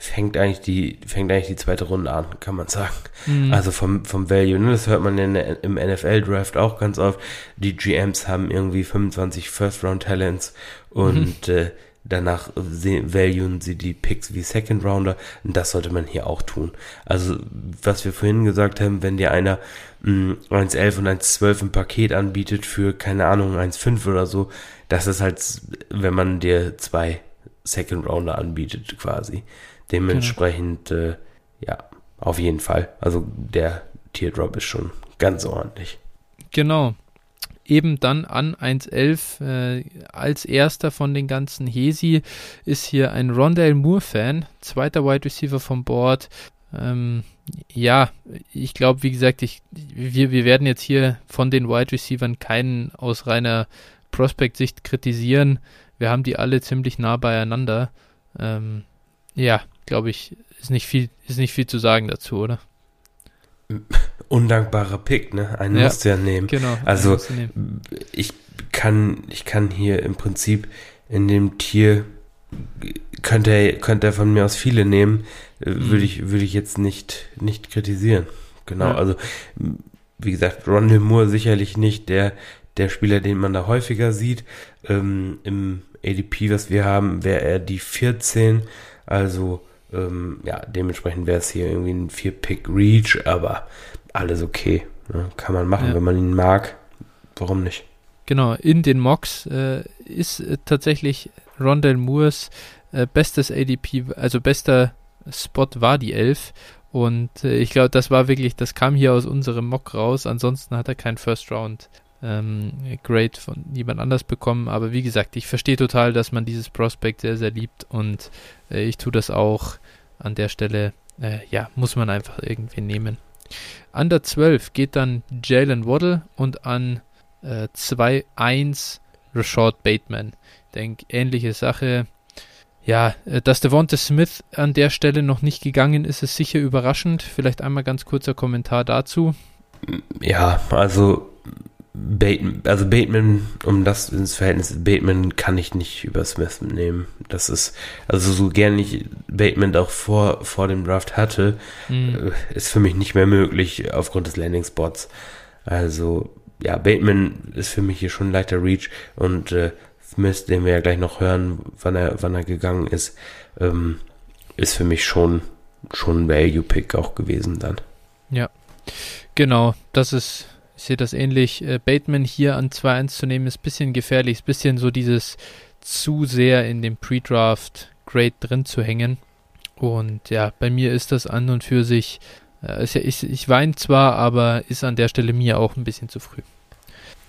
fängt eigentlich die fängt eigentlich die zweite Runde an, kann man sagen. Mhm. Also vom vom Value, ne? das hört man in, im NFL Draft auch ganz oft. Die GMs haben irgendwie 25 First Round Talents und mhm. äh, danach valuen sie die Picks wie Second Rounder und das sollte man hier auch tun. Also was wir vorhin gesagt haben, wenn dir einer 1,11 und 1,12 im Paket anbietet für keine Ahnung 1,5 oder so, das ist halt, wenn man dir zwei Second Rounder anbietet quasi. Dementsprechend, genau. äh, ja, auf jeden Fall. Also der Teardrop ist schon ganz ordentlich. Genau. Eben dann an 1.11 äh, als erster von den ganzen Hesi ist hier ein Rondale Moore-Fan, zweiter Wide Receiver vom Board. Ähm, ja, ich glaube, wie gesagt, ich, wir, wir werden jetzt hier von den Wide Receivern keinen aus reiner Prospect-Sicht kritisieren. Wir haben die alle ziemlich nah beieinander. Ähm, ja, glaube ich, ist nicht viel, ist nicht viel zu sagen dazu, oder? Undankbarer Pick, ne? Einen ja, musst du ja nehmen. Genau. Also ich kann, ich kann hier im Prinzip in dem Tier könnte er, könnte er von mir aus viele nehmen, äh, mhm. würde ich, würde ich jetzt nicht, nicht kritisieren. Genau, ja. also wie gesagt, Ron Moore sicherlich nicht der, der Spieler, den man da häufiger sieht. Ähm, Im ADP, was wir haben, wäre er die 14, also ähm, ja, dementsprechend wäre es hier irgendwie ein 4-Pick-Reach, aber alles okay. Ne? Kann man machen, ja. wenn man ihn mag. Warum nicht? Genau, in den Mocks äh, ist äh, tatsächlich Rondell Moores äh, bestes ADP, also bester Spot war die 11. Und äh, ich glaube, das war wirklich, das kam hier aus unserem Mock raus. Ansonsten hat er kein First Round ähm, Grade von jemand anders bekommen. Aber wie gesagt, ich verstehe total, dass man dieses Prospect sehr, sehr liebt. Und äh, ich tue das auch an der Stelle, äh, ja, muss man einfach irgendwie nehmen. An der 12 geht dann Jalen Waddle und an äh, 2-1 Rashad Bateman. Ich denke, ähnliche Sache. Ja, äh, dass Devonta Smith an der Stelle noch nicht gegangen ist, ist sicher überraschend. Vielleicht einmal ganz kurzer Kommentar dazu. Ja, also Bateman, also Bateman, um das ins Verhältnis, Bateman kann ich nicht über Smith nehmen. Das ist, also so gern ich Bateman auch vor, vor dem Draft hatte, mhm. ist für mich nicht mehr möglich aufgrund des Landing Spots. Also, ja, Bateman ist für mich hier schon ein leichter Reach und äh, Smith, den wir ja gleich noch hören, wann er, wann er gegangen ist, ähm, ist für mich schon, schon ein Value-Pick auch gewesen dann. Ja, genau, das ist ich sehe das ähnlich. Äh, Bateman hier an 2-1 zu nehmen, ist ein bisschen gefährlich. Ist ein bisschen so dieses zu sehr in dem Pre-Draft-Grade drin zu hängen. Und ja, bei mir ist das an und für sich, äh, ja, ich, ich weine zwar, aber ist an der Stelle mir auch ein bisschen zu früh.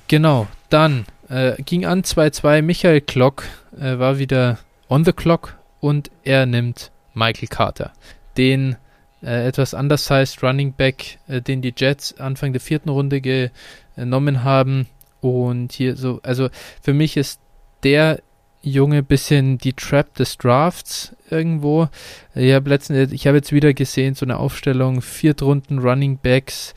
Genau, dann äh, ging an 2-2. Michael Klock äh, war wieder on the clock und er nimmt Michael Carter. Den äh, etwas undersized Running Back, äh, den die Jets Anfang der vierten Runde genommen haben. Und hier so, also für mich ist der Junge bisschen die Trap des Drafts irgendwo. Ich habe letztens, ich habe jetzt wieder gesehen, so eine Aufstellung, Viertrunden Running Backs,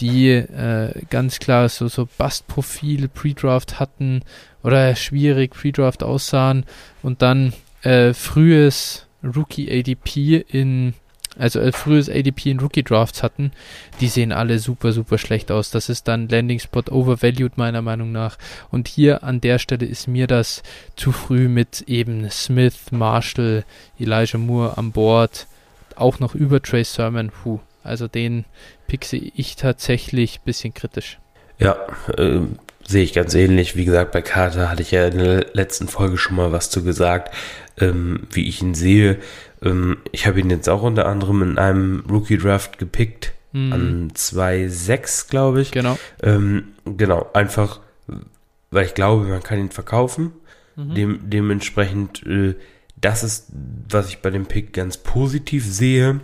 die äh, ganz klar so, so Bust-Profil Pre-Draft hatten oder schwierig Pre-Draft aussahen und dann äh, frühes Rookie ADP in also äh, frühes ADP in Rookie Drafts hatten, die sehen alle super, super schlecht aus. Das ist dann Landing Spot overvalued meiner Meinung nach. Und hier an der Stelle ist mir das zu früh mit eben Smith, Marshall, Elijah Moore an Bord, auch noch über Trace Sermon. Puh, also den pixe ich tatsächlich ein bisschen kritisch. Ja, äh, sehe ich ganz ähnlich. Wie gesagt, bei Carter hatte ich ja in der letzten Folge schon mal was zu gesagt, ähm, wie ich ihn sehe. Ähm, ich habe ihn jetzt auch unter anderem in einem Rookie-Draft gepickt. Mhm. An 2,6, glaube ich. Genau. Ähm, genau, einfach, weil ich glaube, man kann ihn verkaufen. Mhm. Dem, dementsprechend, äh, das ist, was ich bei dem Pick ganz positiv sehe.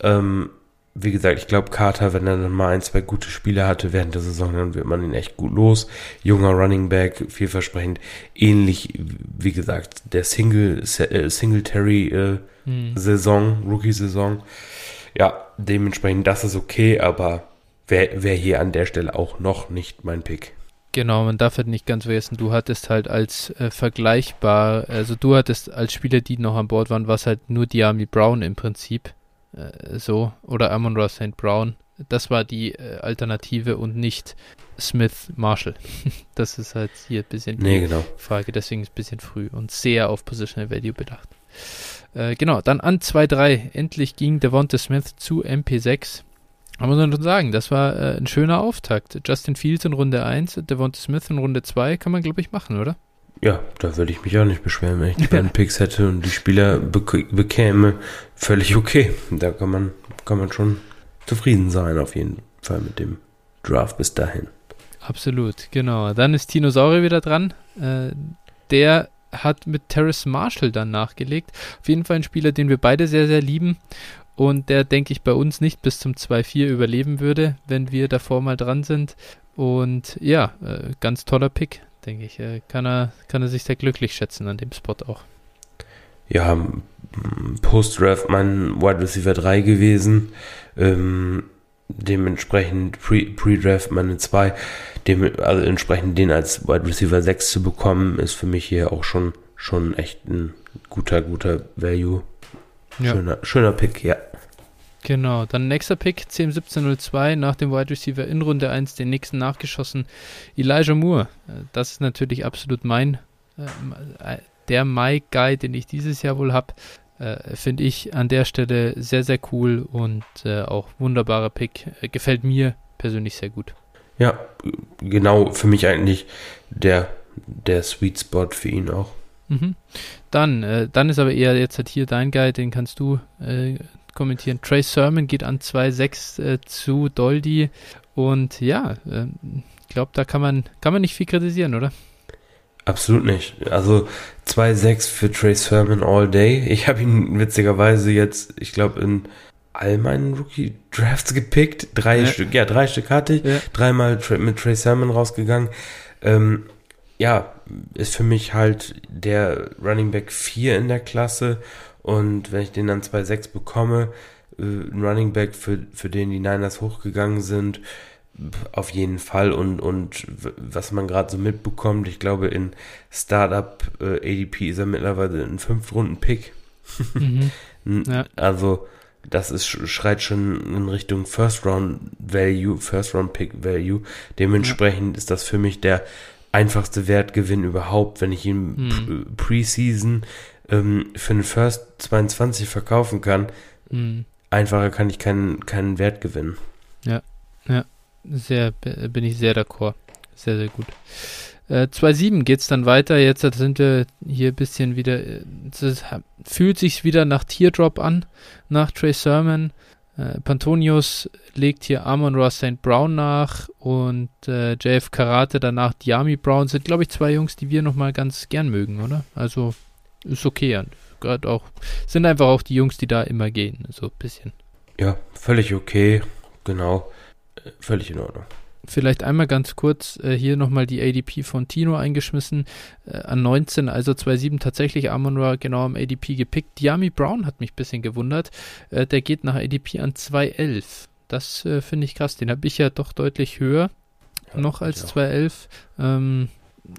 Ähm, wie gesagt, ich glaube, Carter, wenn er dann mal ein, zwei gute Spiele hatte während der Saison, dann wird man ihn echt gut los. Junger Running Back, vielversprechend. Ähnlich, wie gesagt, der Single, äh, Singletary äh, hm. Saison, Rookie-Saison. Ja, dementsprechend, das ist okay, aber wäre wär hier an der Stelle auch noch nicht mein Pick. Genau, man darf halt nicht ganz vergessen, du hattest halt als äh, vergleichbar, also du hattest als Spieler, die noch an Bord waren, was halt nur Diami Brown im Prinzip äh, so oder Amon Ross St. Brown. Das war die äh, Alternative und nicht Smith Marshall. das ist halt hier ein bisschen die nee, genau. Frage, deswegen ist es ein bisschen früh und sehr auf Positional Value bedacht. Äh, genau, dann an 2-3. Endlich ging Devonta Smith zu MP6. Aber muss man schon sagen, das war äh, ein schöner Auftakt. Justin Fields in Runde 1, Devonta Smith in Runde 2, kann man glaube ich machen, oder? Ja, da würde ich mich auch nicht beschweren, wenn ich die beiden Picks hätte und die Spieler bek bekäme. Völlig okay. Da kann man, kann man schon zufrieden sein, auf jeden Fall mit dem Draft bis dahin. Absolut, genau. Dann ist Tino Sauri wieder dran. Äh, der hat mit Terrace Marshall dann nachgelegt. Auf jeden Fall ein Spieler, den wir beide sehr, sehr lieben und der, denke ich, bei uns nicht bis zum 2-4 überleben würde, wenn wir davor mal dran sind. Und ja, äh, ganz toller Pick denke ich. Äh, kann er, kann er sich sehr glücklich schätzen an dem Spot auch. Ja, Post-Draft mein Wide Receiver 3 gewesen. Ähm, dementsprechend Pre-Draft -Pre meine 2. Dem, also entsprechend den als Wide Receiver 6 zu bekommen, ist für mich hier auch schon, schon echt ein guter, guter Value. Schöner, ja. schöner Pick, ja. Genau, dann nächster Pick, CM1702, nach dem Wide Receiver in Runde 1, den nächsten nachgeschossen, Elijah Moore. Äh, das ist natürlich absolut mein, äh, der My Guy, den ich dieses Jahr wohl habe. Äh, Finde ich an der Stelle sehr, sehr cool und äh, auch wunderbarer Pick. Äh, gefällt mir persönlich sehr gut. Ja, genau, für mich eigentlich der, der Sweet Spot für ihn auch. Mhm. Dann, äh, dann ist aber eher jetzt halt hier dein Guy, den kannst du äh, kommentieren. Trey Sermon geht an 2-6 äh, zu Doldy. Und ja, äh, ich glaube, da kann man, kann man nicht viel kritisieren, oder? Absolut nicht. Also 2-6 für Trey Sermon all day. Ich habe ihn witzigerweise jetzt, ich glaube, in all meinen Rookie-Drafts gepickt. Drei ja. Stück, ja, drei Stück hatte ich. Ja. Dreimal mit Trey Sermon rausgegangen. Ähm, ja, ist für mich halt der Running Back 4 in der Klasse und wenn ich den dann 2-6 bekomme, äh, ein Running Back, für, für den die Niners hochgegangen sind, auf jeden Fall. Und, und was man gerade so mitbekommt, ich glaube, in Startup äh, ADP ist er mittlerweile ein Fünf-Runden-Pick. Mhm. ja. Also, das ist, schreit schon in Richtung First Round Value, First Round Pick Value. Dementsprechend ja. ist das für mich der einfachste Wertgewinn überhaupt, wenn ich ihn mhm. Preseason ähm, für einen First 22 verkaufen kann, mhm. einfacher kann ich keinen, keinen Wert gewinnen. Ja, ja, sehr, bin ich sehr d'accord. Sehr, sehr gut. Äh, 2.7 geht es dann weiter. Jetzt sind wir hier ein bisschen wieder. Es fühlt sich wieder nach Teardrop an, nach Trey Sermon. Äh, Pantonius legt hier Amon Ross St. Brown nach und äh, JF Karate danach Diami Brown. Sind, glaube ich, zwei Jungs, die wir nochmal ganz gern mögen, oder? Also ist okay. Gerade auch, sind einfach auch die Jungs, die da immer gehen, so ein bisschen. Ja, völlig okay, genau. Äh, völlig in Ordnung. Vielleicht einmal ganz kurz äh, hier nochmal die ADP von Tino eingeschmissen. Äh, an 19, also 2.7 tatsächlich Amon genau am ADP gepickt. Diami Brown hat mich ein bisschen gewundert. Äh, der geht nach ADP an 2.11. Das äh, finde ich krass. Den habe ich ja doch deutlich höher ja, noch als 2.11. Ähm,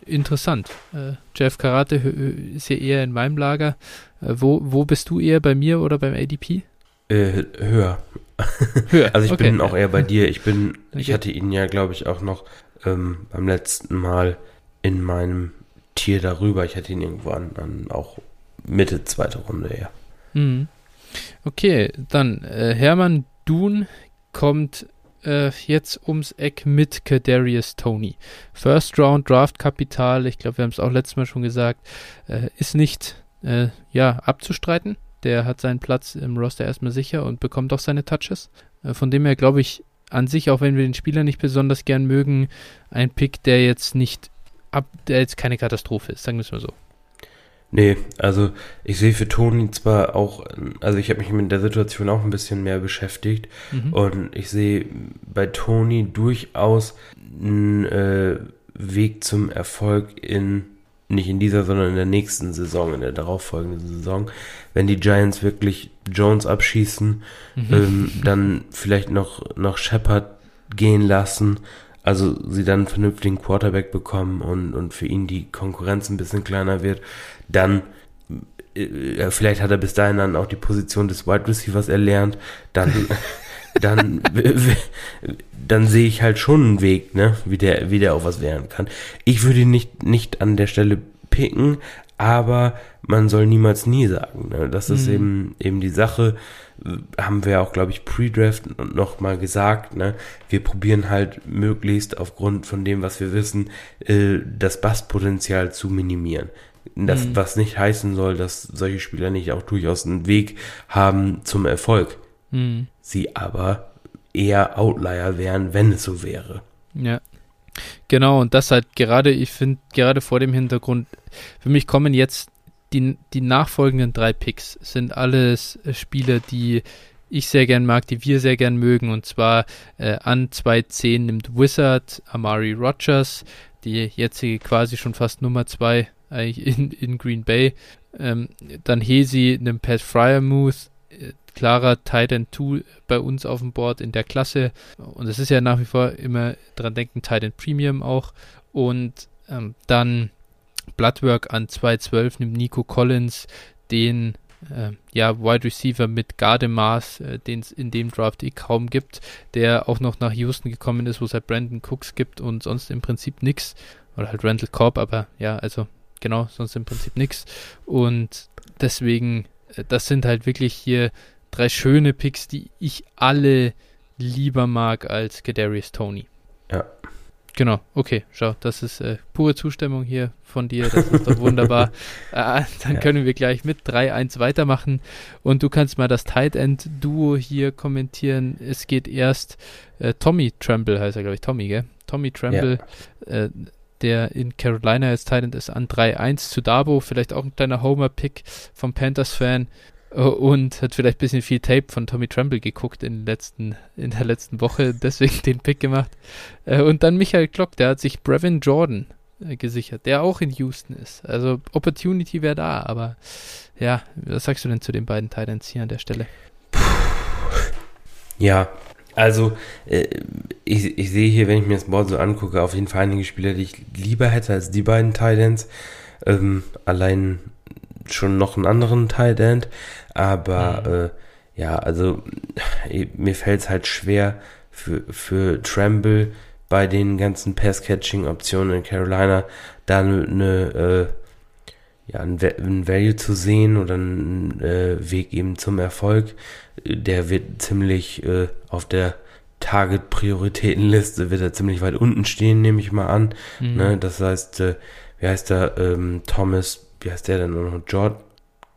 interessant. Äh, Jeff Karate ist ja eher in meinem Lager. Äh, wo, wo bist du eher bei mir oder beim ADP? Äh, höher. höher. also ich okay. bin auch eher bei dir. Ich bin, okay. ich hatte ihn ja, glaube ich, auch noch ähm, beim letzten Mal in meinem Tier darüber. Ich hatte ihn irgendwo an, an auch Mitte zweite Runde eher. Mhm. Okay, dann äh, Hermann Dun kommt äh, jetzt ums Eck mit Kadarius Tony. First Round Draft Kapital, ich glaube, wir haben es auch letztes Mal schon gesagt, äh, ist nicht äh, ja, abzustreiten. Der hat seinen Platz im Roster erstmal sicher und bekommt auch seine Touches. Äh, von dem her glaube ich an sich, auch wenn wir den Spieler nicht besonders gern mögen, ein Pick, der jetzt nicht ab, der jetzt keine Katastrophe ist, sagen wir es mal so. Nee, also ich sehe für Toni zwar auch, also ich habe mich mit der Situation auch ein bisschen mehr beschäftigt mhm. und ich sehe bei Toni durchaus einen äh, Weg zum Erfolg in, nicht in dieser, sondern in der nächsten Saison, in der darauffolgenden Saison. Wenn die Giants wirklich Jones abschießen, mhm. ähm, dann vielleicht noch, noch Shepard gehen lassen also sie dann einen vernünftigen Quarterback bekommen und, und für ihn die Konkurrenz ein bisschen kleiner wird, dann äh, vielleicht hat er bis dahin dann auch die Position des Wide Receivers erlernt, dann dann dann sehe ich halt schon einen Weg, ne, wie der wie der auch was werden kann. Ich würde ihn nicht nicht an der Stelle picken, aber man soll niemals nie sagen. Ne? Das ist mhm. eben eben die Sache haben wir auch, glaube ich, Pre-Draft noch mal gesagt, ne? Wir probieren halt möglichst aufgrund von dem, was wir wissen, äh, das Basspotenzial zu minimieren. Das, mhm. was nicht heißen soll, dass solche Spieler nicht auch durchaus einen Weg haben zum Erfolg. Mhm. Sie aber eher Outlier wären, wenn es so wäre. Ja. Genau, und das halt gerade, ich finde, gerade vor dem Hintergrund, für mich kommen jetzt die, die nachfolgenden drei Picks sind alles äh, Spieler, die ich sehr gern mag, die wir sehr gern mögen. Und zwar äh, an 2.10 nimmt Wizard Amari Rogers, die jetzige quasi schon fast Nummer 2 eigentlich in, in Green Bay. Ähm, dann Hesi nimmt Pat Fryermuth, äh, klarer Titan 2 bei uns auf dem Board in der Klasse. Und es ist ja nach wie vor immer dran denken, Titan Premium auch. Und ähm, dann Bloodwork an 2.12 nimmt Nico Collins den äh, ja, Wide Receiver mit Gardemaß, äh, den es in dem Draft eh kaum gibt, der auch noch nach Houston gekommen ist, wo es halt Brandon Cooks gibt und sonst im Prinzip nichts. Oder halt Randall Cobb, aber ja, also genau, sonst im Prinzip nichts. Und deswegen, äh, das sind halt wirklich hier drei schöne Picks, die ich alle lieber mag als Kadarius Tony. Ja, Genau, okay, schau, das ist äh, pure Zustimmung hier von dir, das ist doch wunderbar. äh, dann ja. können wir gleich mit 3-1 weitermachen und du kannst mal das Tight End Duo hier kommentieren. Es geht erst äh, Tommy Tremble, heißt er glaube ich, Tommy, gell? Tommy Tremble, ja. Äh, der in Carolina als Tight End ist, an 3-1 zu Dabo, vielleicht auch ein kleiner Homer-Pick vom Panthers-Fan. Äh, und hat vielleicht ein bisschen viel Tape von Tommy Tremble geguckt in, letzten, in der letzten Woche, deswegen den Pick gemacht. Äh, und dann Michael Klock, der hat sich Brevin Jordan äh, gesichert, der auch in Houston ist. Also Opportunity wäre da, aber ja, was sagst du denn zu den beiden Titans hier an der Stelle? Ja, also ich, ich sehe hier, wenn ich mir das Board so angucke, auf jeden Fall einige Spieler, die ich lieber hätte als die beiden Titans. Ähm, allein schon noch einen anderen Tight aber mhm. äh, ja, also mir fällt es halt schwer für, für Tremble bei den ganzen Pass-Catching-Optionen in Carolina da eine, eine äh, ja, ein, ein Value zu sehen oder einen äh, Weg eben zum Erfolg. Der wird ziemlich äh, auf der Target-Prioritätenliste wird er ziemlich weit unten stehen, nehme ich mal an. Mhm. Ne, das heißt, äh, wie heißt er, ähm, Thomas wie heißt der denn noch? George,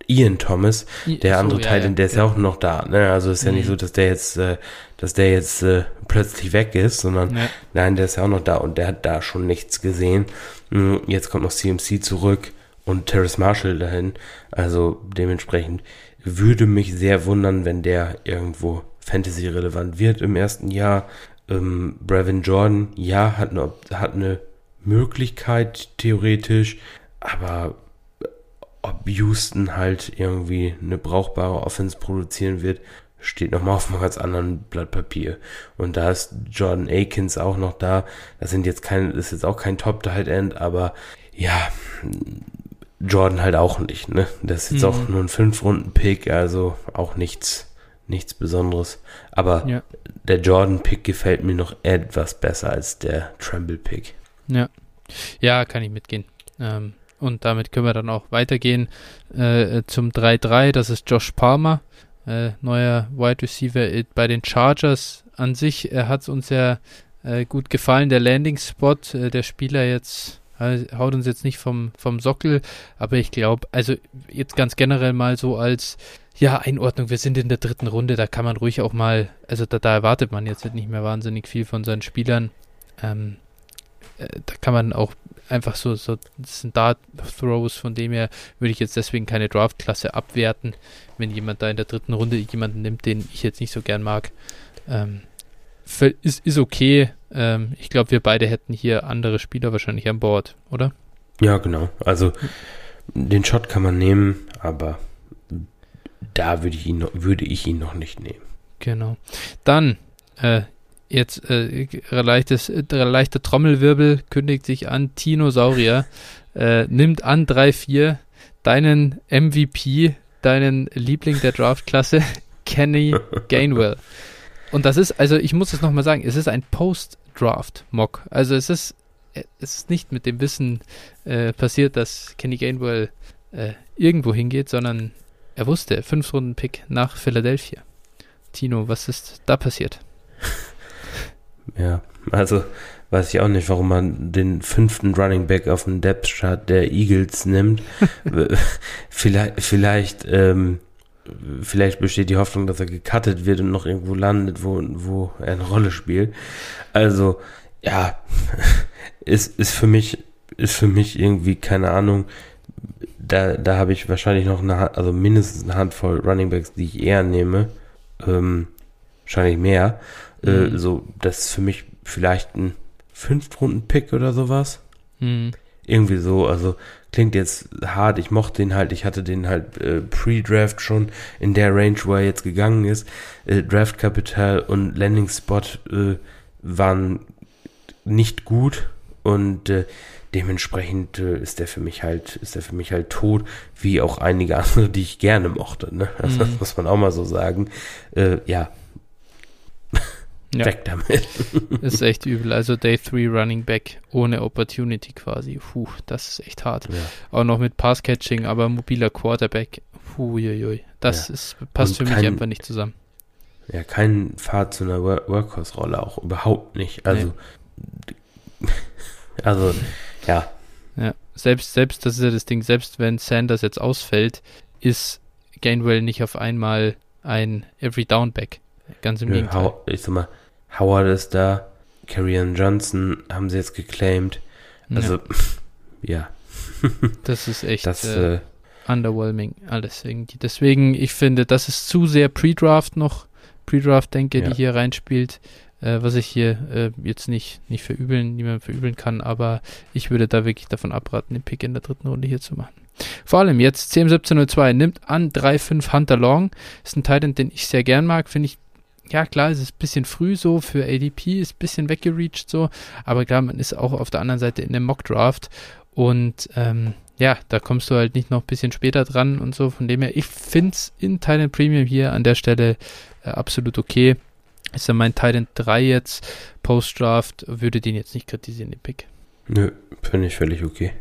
Ian Thomas, der so, andere Teil, ja, der ist ja. ja auch noch da. Ne? Also ist ja mhm. nicht so, dass der jetzt, äh, dass der jetzt äh, plötzlich weg ist, sondern nein, der ist ja auch noch da und der hat da schon nichts gesehen. Mhm, jetzt kommt noch CMC zurück und Terrace Marshall dahin. Also dementsprechend würde mich sehr wundern, wenn der irgendwo Fantasy-relevant wird im ersten Jahr. Ähm, Brevin Jordan, ja, hat eine, hat eine Möglichkeit theoretisch, aber ob Houston halt irgendwie eine brauchbare Offense produzieren wird, steht nochmal auf einem ganz anderen Blatt Papier. Und da ist Jordan Akins auch noch da. Das sind jetzt kein, ist jetzt auch kein Top Tight End, aber ja, Jordan halt auch nicht, ne? Das ist jetzt mhm. auch nur ein Fünf-Runden-Pick, also auch nichts, nichts Besonderes. Aber ja. der Jordan-Pick gefällt mir noch etwas besser als der Tremble-Pick. Ja. Ja, kann ich mitgehen. Ähm, und damit können wir dann auch weitergehen äh, zum 3-3. Das ist Josh Palmer, äh, neuer Wide Receiver bei den Chargers an sich äh, hat es uns ja äh, gut gefallen. Der Landing-Spot, äh, der Spieler jetzt äh, haut uns jetzt nicht vom, vom Sockel, aber ich glaube, also jetzt ganz generell mal so als ja, Einordnung, wir sind in der dritten Runde, da kann man ruhig auch mal, also da, da erwartet man jetzt nicht mehr wahnsinnig viel von seinen Spielern. Ähm, äh, da kann man auch einfach so, so das sind Dart-Throws, von dem her würde ich jetzt deswegen keine Draft-Klasse abwerten, wenn jemand da in der dritten Runde jemanden nimmt, den ich jetzt nicht so gern mag. Ähm, ist, ist okay. Ähm, ich glaube, wir beide hätten hier andere Spieler wahrscheinlich an Bord, oder? Ja, genau. Also den Shot kann man nehmen, aber da würde ich ihn, würde ich ihn noch nicht nehmen. Genau. Dann, äh, jetzt äh, leichtes, äh, leichter Trommelwirbel kündigt sich an. Tinosaurier äh, nimmt an 3-4 deinen MVP, deinen Liebling der Draftklasse, Kenny Gainwell. Und das ist, also ich muss es nochmal sagen, es ist ein Post-Draft-Mock. Also es ist, es ist nicht mit dem Wissen äh, passiert, dass Kenny Gainwell äh, irgendwo hingeht, sondern er wusste, fünf Runden Pick nach Philadelphia. Tino, was ist da passiert? Ja, also weiß ich auch nicht, warum man den fünften Running Back auf dem Depth Chart der Eagles nimmt. vielleicht, vielleicht ähm, vielleicht besteht die Hoffnung, dass er gecuttet wird und noch irgendwo landet, wo, wo er eine Rolle spielt. Also, ja, ist, ist für mich, ist für mich irgendwie, keine Ahnung, da, da habe ich wahrscheinlich noch eine, also mindestens eine Handvoll Runningbacks, die ich eher nehme. Ähm, wahrscheinlich mehr. Äh, mhm. Äh, so, das ist für mich vielleicht ein Fünftrunden-Pick oder sowas. Mhm. Irgendwie so, also klingt jetzt hart. Ich mochte den halt, ich hatte den halt äh, pre-Draft schon in der Range, wo er jetzt gegangen ist. Äh, Draft Capital und Landing Spot äh, waren nicht gut und äh, dementsprechend äh, ist der für mich halt, ist der für mich halt tot, wie auch einige andere, die ich gerne mochte. Ne? Also, mhm. Das muss man auch mal so sagen. Äh, ja, ja. Weg damit. ist echt übel. Also Day 3 Running Back ohne Opportunity quasi. Puh, das ist echt hart. Ja. Auch noch mit Pass-Catching, aber mobiler Quarterback. Puh, Das ja. ist, passt Und für mich einfach nicht zusammen. Ja, kein Pfad zu einer Workhorse-Rolle auch überhaupt nicht. Also, nee. also, ja. Ja, selbst, selbst, das ist ja das Ding, selbst wenn Sanders jetzt ausfällt, ist Gainwell nicht auf einmal ein Every Down Back. Ganz im Gegenteil. Ich sag mal, Howard ist da, Karrion Johnson haben sie jetzt geclaimed. Also, ja. ja. das ist echt das, äh, äh, underwhelming alles irgendwie. Deswegen, ich finde, das ist zu sehr Pre-Draft noch. Pre-Draft, denke, ja. die hier reinspielt. Äh, was ich hier äh, jetzt nicht, nicht verübeln, niemand verübeln kann, aber ich würde da wirklich davon abraten, den Pick in der dritten Runde hier zu machen. Vor allem jetzt CM1702 nimmt an 3-5 Hunter Long. Ist ein Titan, den ich sehr gern mag. Finde ich ja klar, es ist ein bisschen früh so für ADP, ist ein bisschen weggereached so, aber klar, man ist auch auf der anderen Seite in dem Mock-Draft und ähm, ja, da kommst du halt nicht noch ein bisschen später dran und so, von dem her, ich finde es in Titan Premium hier an der Stelle äh, absolut okay. Ist ja mein Titan 3 jetzt, Post-Draft, würde den jetzt nicht kritisieren, den Pick. Nö, finde ich völlig okay.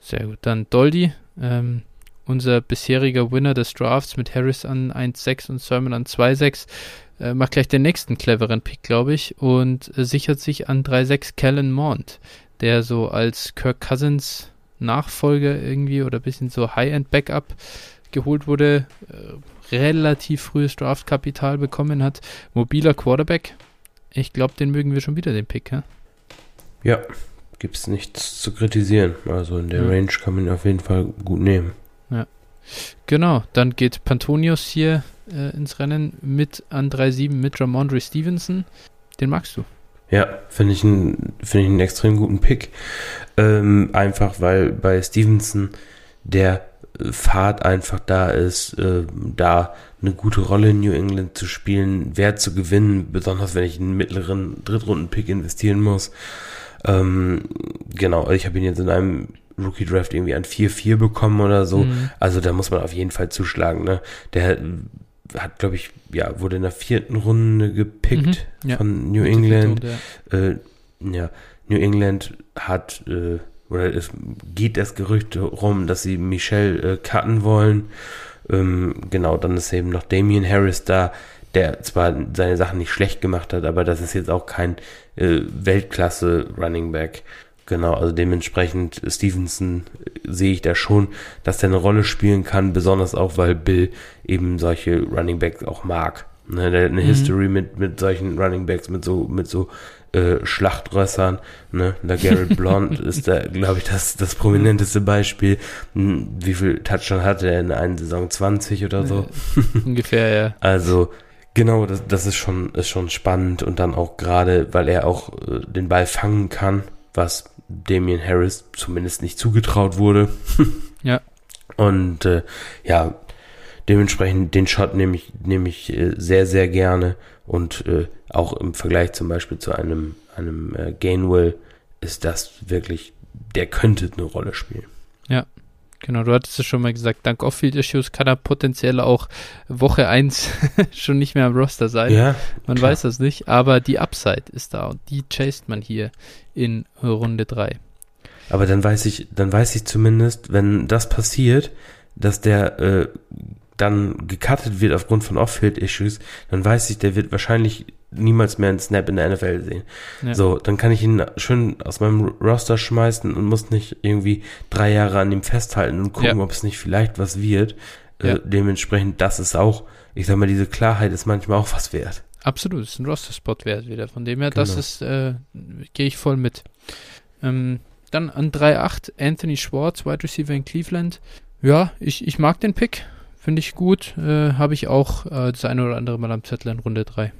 Sehr gut, dann Doldy, ähm, unser bisheriger Winner des Drafts mit Harris an 1,6 und Sermon an 2,6 äh, macht gleich den nächsten cleveren Pick, glaube ich, und äh, sichert sich an 3-6 Kellen Mond, der so als Kirk Cousins Nachfolger irgendwie oder ein bisschen so High-End-Backup geholt wurde, äh, relativ frühes Draftkapital bekommen hat. Mobiler Quarterback. Ich glaube, den mögen wir schon wieder, den Pick, ja? Ja, gibt es nichts zu kritisieren. Also in der ja. Range kann man ihn auf jeden Fall gut nehmen. Ja. Genau, dann geht Pantonius hier äh, ins Rennen mit an 3-7 mit Ramondre Stevenson. Den magst du? Ja, finde ich, einen, find ich einen extrem guten Pick. Ähm, einfach weil bei Stevenson der Fahrt einfach da ist, äh, da eine gute Rolle in New England zu spielen, Wert zu gewinnen, besonders wenn ich einen mittleren Drittrunden-Pick investieren muss. Ähm, genau, ich habe ihn jetzt in einem Rookie Draft irgendwie an 4-4 bekommen oder so. Mhm. Also da muss man auf jeden Fall zuschlagen. Ne? Der hat, glaube ich, ja, wurde in der vierten Runde gepickt mhm, ja. von New England. Ja. Äh, ja. New England hat, äh, oder es geht das Gerücht rum, dass sie Michelle äh, cutten wollen. Ähm, genau, dann ist eben noch Damian Harris da, der zwar seine Sachen nicht schlecht gemacht hat, aber das ist jetzt auch kein äh, Weltklasse Running Back. Genau, also dementsprechend Stevenson äh, sehe ich da schon, dass der eine Rolle spielen kann, besonders auch, weil Bill eben solche Running Backs auch mag. Ne, der hat eine mhm. History mit, mit solchen Running Backs, mit so, mit so äh, Schlachtrössern. Ne? Der Garrett Blond ist da, glaube ich, das, das prominenteste Beispiel. Hm, wie viel Touchdown hatte er in einer Saison? 20 oder so? Ungefähr, ja. Also, genau, das, das ist schon, ist schon spannend und dann auch gerade, weil er auch äh, den Ball fangen kann, was Damian Harris zumindest nicht zugetraut wurde. ja. Und äh, ja, dementsprechend den Shot nehme ich, nehme ich äh, sehr, sehr gerne und äh, auch im Vergleich zum Beispiel zu einem, einem äh, Gainwell ist das wirklich, der könnte eine Rolle spielen. Genau. Du hattest es schon mal gesagt, dank Off-Field-Issues kann er potenziell auch Woche 1 schon nicht mehr am Roster sein. Ja, man klar. weiß das nicht, aber die Upside ist da und die chased man hier in Runde 3. Aber dann weiß ich, dann weiß ich zumindest, wenn das passiert, dass der äh, dann gecuttet wird aufgrund von Off-Field-Issues, dann weiß ich, der wird wahrscheinlich niemals mehr einen Snap in der NFL sehen. Ja. So, dann kann ich ihn schön aus meinem Roster schmeißen und muss nicht irgendwie drei Jahre an ihm festhalten und gucken, ja. ob es nicht vielleicht was wird. Äh, ja. Äh, dementsprechend, das ist auch, ich sag mal, diese Klarheit ist manchmal auch was wert. Absolut, ist ein Roster-Spot wert wieder. Von dem her, genau. das ist, äh, gehe ich voll mit. Ähm, dann an 3-8 Anthony Schwartz, Wide Receiver in Cleveland. Ja, ich, ich mag den Pick. Finde ich gut. Äh, Habe ich auch das eine oder andere Mal am Zettel in Runde 3.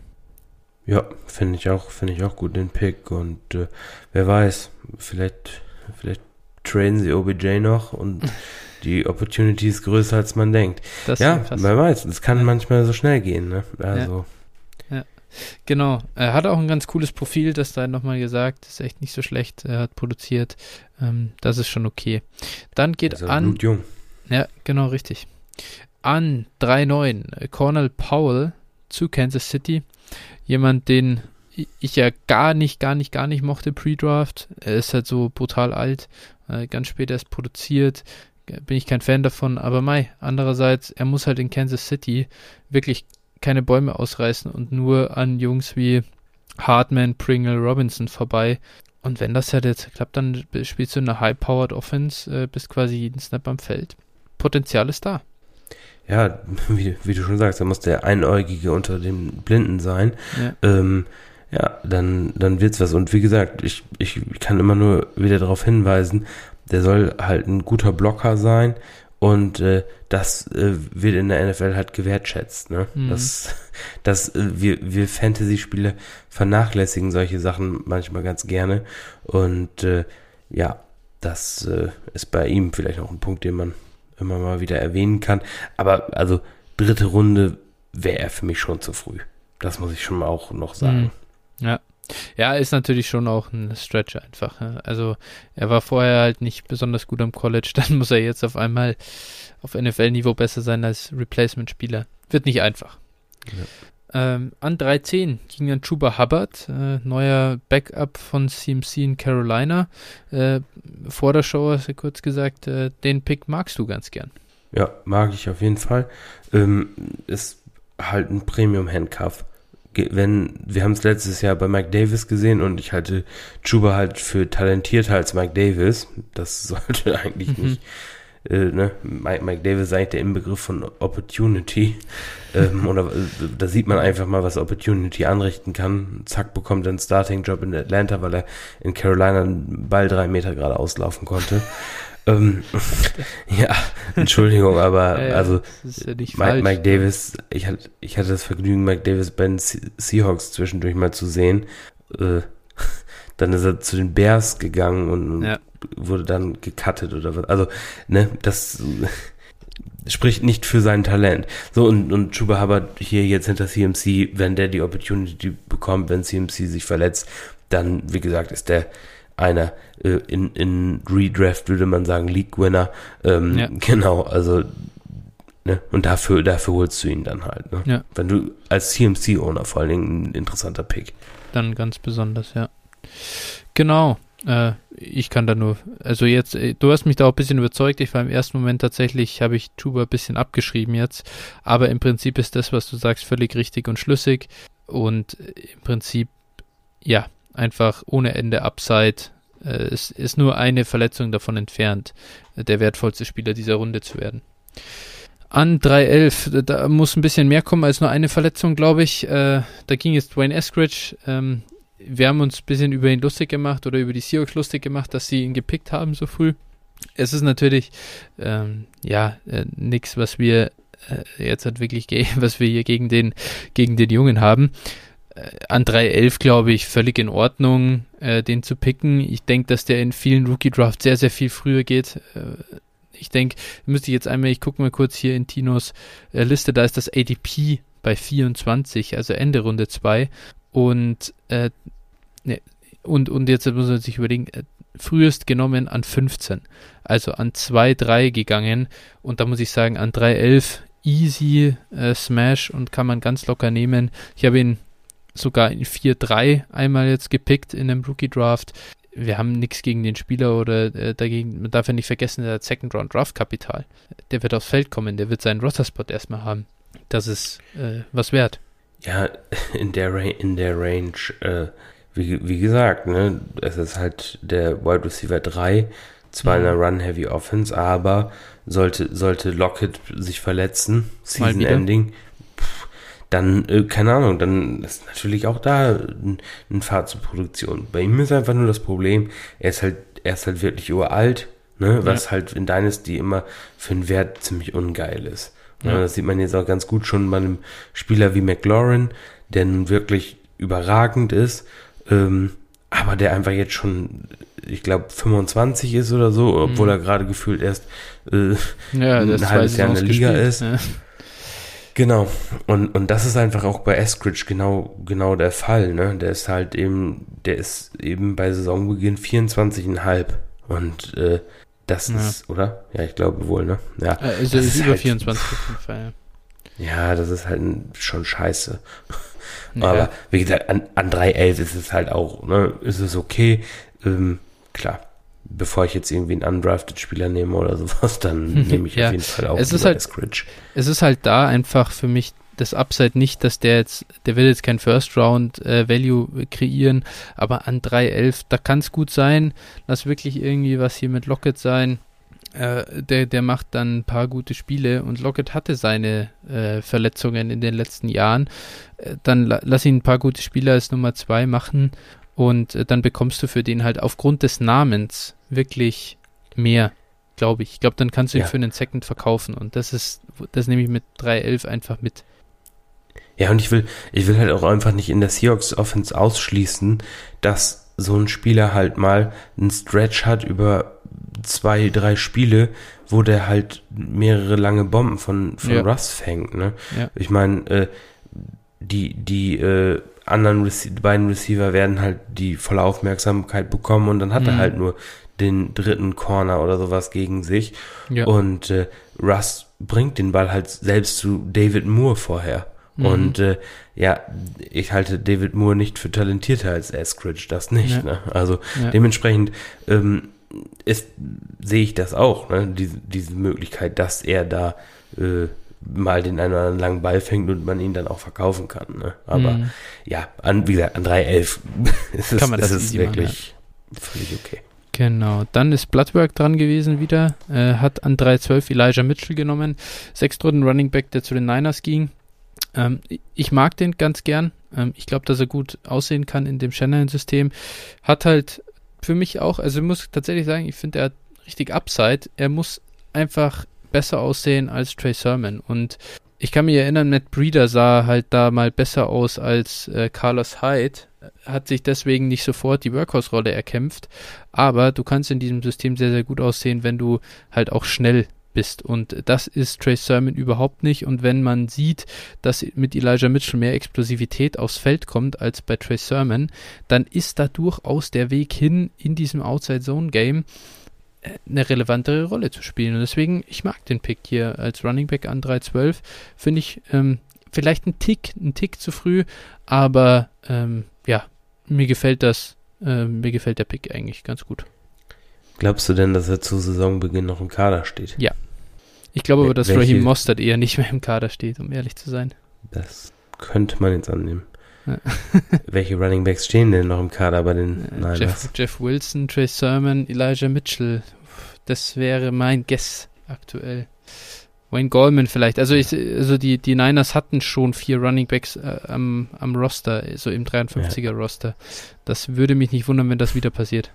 Ja, finde ich auch, finde ich auch gut den Pick. Und äh, wer weiß, vielleicht, vielleicht traden sie OBJ noch und die Opportunity ist größer als man denkt. Das ja, wer weiß, es kann ja. manchmal so schnell gehen, ne? Also. Ja. ja. Genau. Er hat auch ein ganz cooles Profil, das da nochmal gesagt, ist echt nicht so schlecht. Er hat produziert. Ähm, das ist schon okay. Dann geht also an. Blutjung. Ja, genau, richtig an 3-9 Cornell Powell zu Kansas City. Jemand, den ich ja gar nicht, gar nicht, gar nicht mochte pre-Draft. Er ist halt so brutal alt, äh, ganz spät erst produziert. Bin ich kein Fan davon, aber Mai, andererseits, er muss halt in Kansas City wirklich keine Bäume ausreißen und nur an Jungs wie Hartman, Pringle, Robinson vorbei. Und wenn das halt jetzt klappt, dann spielst du eine High-Powered Offense, äh, bist quasi jeden Snap am Feld. Potenzial ist da ja, wie, wie, du schon sagst, da muss der Einäugige unter den Blinden sein. Ja, ähm, ja dann, dann wird's was. Und wie gesagt, ich, ich kann immer nur wieder darauf hinweisen, der soll halt ein guter Blocker sein und äh, das äh, wird in der NFL halt gewertschätzt. Ne? Mhm. Das, das, äh, wir, wir Fantasy-Spieler vernachlässigen solche Sachen manchmal ganz gerne und äh, ja, das äh, ist bei ihm vielleicht auch ein Punkt, den man immer mal wieder erwähnen kann. Aber also dritte Runde wäre er für mich schon zu früh. Das muss ich schon auch noch sagen. Mhm. Ja. Ja, ist natürlich schon auch ein Stretch einfach. Also er war vorher halt nicht besonders gut am College, dann muss er jetzt auf einmal auf NFL-Niveau besser sein als Replacement-Spieler. Wird nicht einfach. Ja. Ähm, an 3.10 ging dann Chuba Hubbard, äh, neuer Backup von CMC in Carolina. Äh, vor der Show hast du kurz gesagt, äh, den Pick magst du ganz gern. Ja, mag ich auf jeden Fall. Ähm, ist halt ein Premium-Handcuff. Wenn, wir haben es letztes Jahr bei Mike Davis gesehen und ich halte Chuba halt für talentierter als Mike Davis. Das sollte eigentlich mhm. nicht äh, ne, Mike, Mike Davis ist eigentlich der Inbegriff von Opportunity. ähm, oder äh, da sieht man einfach mal, was Opportunity anrichten kann. Zack, bekommt er einen Starting-Job in Atlanta, weil er in Carolina einen Ball drei Meter gerade auslaufen konnte. ähm, ja, Entschuldigung, aber ja, ja, also ja Mike, Mike, Davis, ich hatte, ich hatte das Vergnügen, Mike Davis bei den Seahawks zwischendurch mal zu sehen. Äh, dann ist er zu den Bears gegangen und ja. Wurde dann gecuttet oder was. Also, ne, das spricht nicht für sein Talent. So, und, und Chuba Hubbard hier jetzt hinter CMC, wenn der die Opportunity bekommt, wenn CMC sich verletzt, dann, wie gesagt, ist der einer äh, in, in Redraft, würde man sagen, League-Winner. Ähm, ja. Genau, also Ne? Und dafür, dafür holst du ihn dann halt. Ne? Ja. Wenn du als CMC-Owner vor allen Dingen ein interessanter Pick. Dann ganz besonders, ja. Genau. Äh, ich kann da nur, also jetzt, äh, du hast mich da auch ein bisschen überzeugt. Ich war im ersten Moment tatsächlich, habe ich Chuba ein bisschen abgeschrieben jetzt. Aber im Prinzip ist das, was du sagst, völlig richtig und schlüssig. Und im Prinzip, ja, einfach ohne Ende Upside. Äh, es ist nur eine Verletzung davon entfernt, der wertvollste Spieler dieser Runde zu werden. An 3.11, da muss ein bisschen mehr kommen als nur eine Verletzung, glaube ich. Äh, da ging jetzt Dwayne Eskridge. Ähm, wir haben uns ein bisschen über ihn lustig gemacht oder über die Seahawks lustig gemacht, dass sie ihn gepickt haben so früh. Es ist natürlich, ähm, ja, äh, nichts, was wir äh, jetzt halt wirklich, was wir hier gegen den, gegen den Jungen haben. Äh, an 3.11 glaube ich völlig in Ordnung, äh, den zu picken. Ich denke, dass der in vielen Rookie-Drafts sehr, sehr viel früher geht. Äh, ich denke, müsste ich jetzt einmal, ich gucke mal kurz hier in Tinos Liste, da ist das ADP bei 24, also Ende Runde 2. Und, äh, ne, und, und jetzt muss man sich überlegen, äh, frühest genommen an 15, also an 2, 3 gegangen. Und da muss ich sagen, an 3, 11 easy äh, Smash und kann man ganz locker nehmen. Ich habe ihn sogar in 4-3 einmal jetzt gepickt in einem Rookie Draft. Wir haben nichts gegen den Spieler oder äh, dagegen, man darf ja nicht vergessen, der hat Second Round Draft Kapital. Der wird aufs Feld kommen, der wird seinen Roster Spot erstmal haben. Das ist äh, was wert. Ja, in der, Ra in der Range, äh, wie, wie gesagt, ne, es ist halt der Wide Receiver 3, zwar mhm. in einer Run-Heavy Offense, aber sollte, sollte Lockett sich verletzen, Season Ending, dann, äh, keine Ahnung, dann ist natürlich auch da ein, ein Fahrt zur Produktion. Bei ihm ist einfach nur das Problem, er ist halt, er ist halt wirklich uralt, ne, was ja. halt in Dynasty immer für einen Wert ziemlich ungeil ist. Ja. Das sieht man jetzt auch ganz gut schon bei einem Spieler wie McLaurin, der nun wirklich überragend ist, ähm, aber der einfach jetzt schon, ich glaube, 25 ist oder so, obwohl mhm. er gerade gefühlt erst äh, ja, ein halbes Jahr in der Liga gespielt. ist. Ja. Genau. Und, und das ist einfach auch bei Eskridge genau, genau der Fall. Ne? Der ist halt eben, der ist eben bei Saisonbeginn 24,5. Und äh, das ja. ist, oder? Ja, ich glaube wohl, ne? Ja. Also ist über halt, 24 auf jeden Fall. Ja, das ist halt schon scheiße. Ja. Aber wie gesagt, an, an 3.11 ist es halt auch, ne, ist es okay. Ähm, klar, bevor ich jetzt irgendwie einen undrafted Spieler nehme oder sowas, dann nehme ich ja. auf jeden Fall auch es ist halt, Scritch. Es ist halt da einfach für mich das Upside nicht, dass der jetzt, der will jetzt kein First Round äh, Value kreieren, aber an 3.11, da kann es gut sein, lass wirklich irgendwie was hier mit Lockett sein. Äh, der, der macht dann ein paar gute Spiele und Lockett hatte seine äh, Verletzungen in den letzten Jahren. Äh, dann la lass ihn ein paar gute Spiele als Nummer 2 machen und äh, dann bekommst du für den halt aufgrund des Namens wirklich mehr, glaube ich. Ich glaube, dann kannst du ihn ja. für einen Second verkaufen und das ist, das nehme ich mit 3.11 einfach mit. Ja, und ich will, ich will halt auch einfach nicht in der Seahawks Offense ausschließen, dass so ein Spieler halt mal einen Stretch hat über zwei, drei Spiele, wo der halt mehrere lange Bomben von, von ja. Russ fängt, ne? Ja. Ich meine, äh, die, die äh, anderen Rece beiden Receiver werden halt die volle Aufmerksamkeit bekommen und dann hat mhm. er halt nur den dritten Corner oder sowas gegen sich. Ja. Und äh, Russ bringt den Ball halt selbst zu David Moore vorher. Mhm. Und äh, ja, ich halte David Moore nicht für talentierter als Eskridge, das nicht. Ja. Ne? Also ja. dementsprechend ähm, ist, sehe ich das auch, ne? diese, diese Möglichkeit, dass er da äh, mal den einen oder anderen langen Ball fängt und man ihn dann auch verkaufen kann. Ne? Aber mhm. ja, an, wie gesagt, an 3.11 ist es, ist es wirklich machen, ja. völlig okay. Genau, dann ist Bloodwork dran gewesen wieder, äh, hat an 3.12 Elijah Mitchell genommen, Sechstrunden Running Back, der zu den Niners ging. Ähm, ich mag den ganz gern. Ähm, ich glaube, dass er gut aussehen kann in dem Shanahan-System. Hat halt für mich auch, also ich muss tatsächlich sagen, ich finde, er hat richtig Upside. Er muss einfach besser aussehen als Trey Sermon. Und ich kann mich erinnern, Matt Breeder sah halt da mal besser aus als äh, Carlos Hyde hat sich deswegen nicht sofort die Workhorse-Rolle erkämpft, aber du kannst in diesem System sehr, sehr gut aussehen, wenn du halt auch schnell bist. Und das ist Trace Sermon überhaupt nicht. Und wenn man sieht, dass mit Elijah Mitchell mehr Explosivität aufs Feld kommt als bei Trace Sermon, dann ist da durchaus der Weg hin, in diesem Outside-Zone-Game äh, eine relevantere Rolle zu spielen. Und deswegen, ich mag den Pick hier als Running Back an 3.12. Finde ich ähm, vielleicht ein Tick, ein Tick zu früh, aber ähm, ja, mir gefällt das äh, mir gefällt der Pick eigentlich ganz gut. Glaubst du denn, dass er zu Saisonbeginn noch im Kader steht? Ja. Ich glaube aber, dass Welche- Raheem Mostert eher nicht mehr im Kader steht, um ehrlich zu sein. Das könnte man jetzt annehmen. Ja. Welche Running Backs stehen denn noch im Kader bei den Äh, Niners? Jeff, Jeff Wilson, Trey Sermon, Elijah Mitchell. Das wäre mein Guess aktuell. Wayne Goldman vielleicht. Also, ich, also die, die Niners hatten schon vier Running Backs äh, am, am Roster, so im 53er Roster. Das würde mich nicht wundern, wenn das wieder passiert.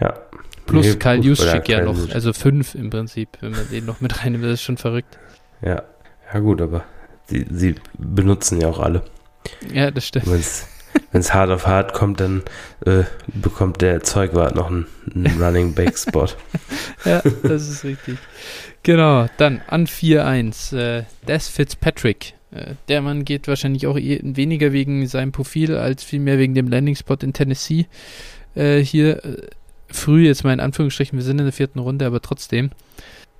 Ja. Plus Nee, Kyle gut, Juszczyk ja noch. Also fünf im Prinzip, wenn man den noch mit reinnimmt. Das ist schon verrückt. Ja. Ja, gut, aber sie, sie benutzen ja auch alle. Ja, das stimmt. Wenn es hart auf hart kommt, dann äh, bekommt der Zeugwart noch einen, einen Running Back Spot. Ja, das ist richtig. Genau, dann an 4-1. Äh, Des Fitzpatrick. Äh, der Mann geht wahrscheinlich auch eh weniger wegen seinem Profil als vielmehr wegen dem Landing-Spot in Tennessee. Äh, hier äh, früh, jetzt mal in Anführungsstrichen, wir sind in der vierten Runde, aber trotzdem.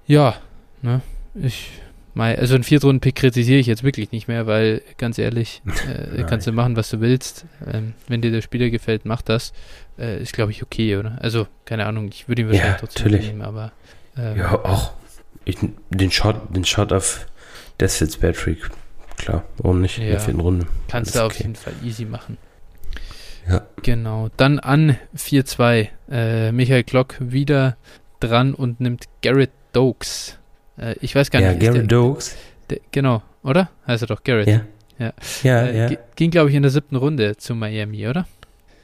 Ja, ne, ich. Mei, also einen Viertrunden-Pick kritisiere ich jetzt wirklich nicht mehr, weil ganz ehrlich, äh, kannst du machen, was du willst. Ähm, wenn dir der Spieler gefällt, mach das. Äh, ist, glaube ich, okay, oder? Also, keine Ahnung, ich würde ihn wahrscheinlich Ja, trotzdem natürlich. nehmen, aber ähm, Ja, auch. Ich, den Shot, den Shot auf Des Fitzpatrick. Klar, warum nicht? In Ja. der vierten Runde. kannst du auf okay. jeden Fall easy machen. Ja. Genau. Dann an 4-2. Äh, Michael Glock wieder dran und nimmt Garrett Dokes. Äh, ich weiß gar Ja, nicht. ist Gary Dokes. der, genau, oder? Heißt er doch Garrett. Ja. Ja. Ja, Äh, ja. Ging, glaube ich, in der siebten Runde zu Miami, oder?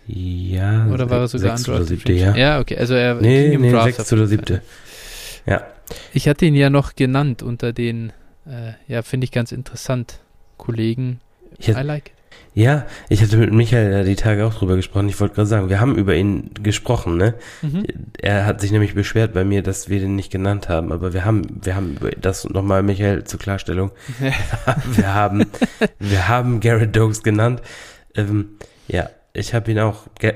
Ja. Oder war er sogar sechste oder siebte, ja. Ja, okay. Also er Nee, ging im nee, Draft jeden oder siebte. Ja. Ich hatte ihn ja noch genannt unter den, äh, ja, finde ich ganz interessant, Kollegen. Ich I like. Ja, ich hatte mit Michael ja die Tage auch drüber gesprochen. Ich wollte gerade sagen, wir haben über ihn gesprochen, ne? Mhm. Er hat sich nämlich beschwert bei mir, dass wir den nicht genannt haben. Aber wir haben, wir haben das nochmal, Michael, zur Klarstellung. wir haben, wir haben Garrett Dokes genannt. Ähm, ja, ich habe ihn auch ge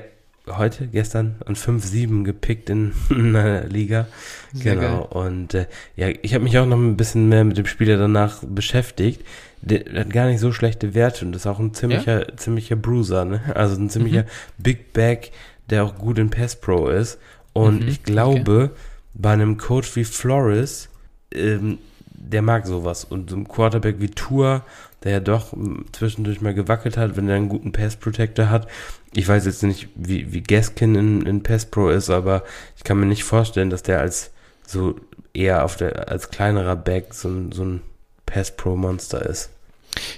heute, gestern an 5-7 gepickt in einer Liga. Sehr genau. Und äh, ja, ich habe mich auch noch ein bisschen mehr mit dem Spieler danach beschäftigt. Der, hat gar nicht so schlechte Werte und ist auch ein ziemlicher, ziemlicher Bruiser, ne? Also ein ziemlicher Mhm. Big Back, der auch gut in Pass Pro ist. Und Mhm, ich glaube, bei einem Coach wie Flores, ähm, der mag sowas. Und so ein Quarterback wie Tour, der ja doch zwischendurch mal gewackelt hat, wenn er einen guten Pass Protector hat. Ich weiß jetzt nicht, wie, wie Gaskin in, in Pass Pro ist, aber ich kann mir nicht vorstellen, dass der als so eher auf der, als kleinerer Back so so ein Pass Pro Monster ist.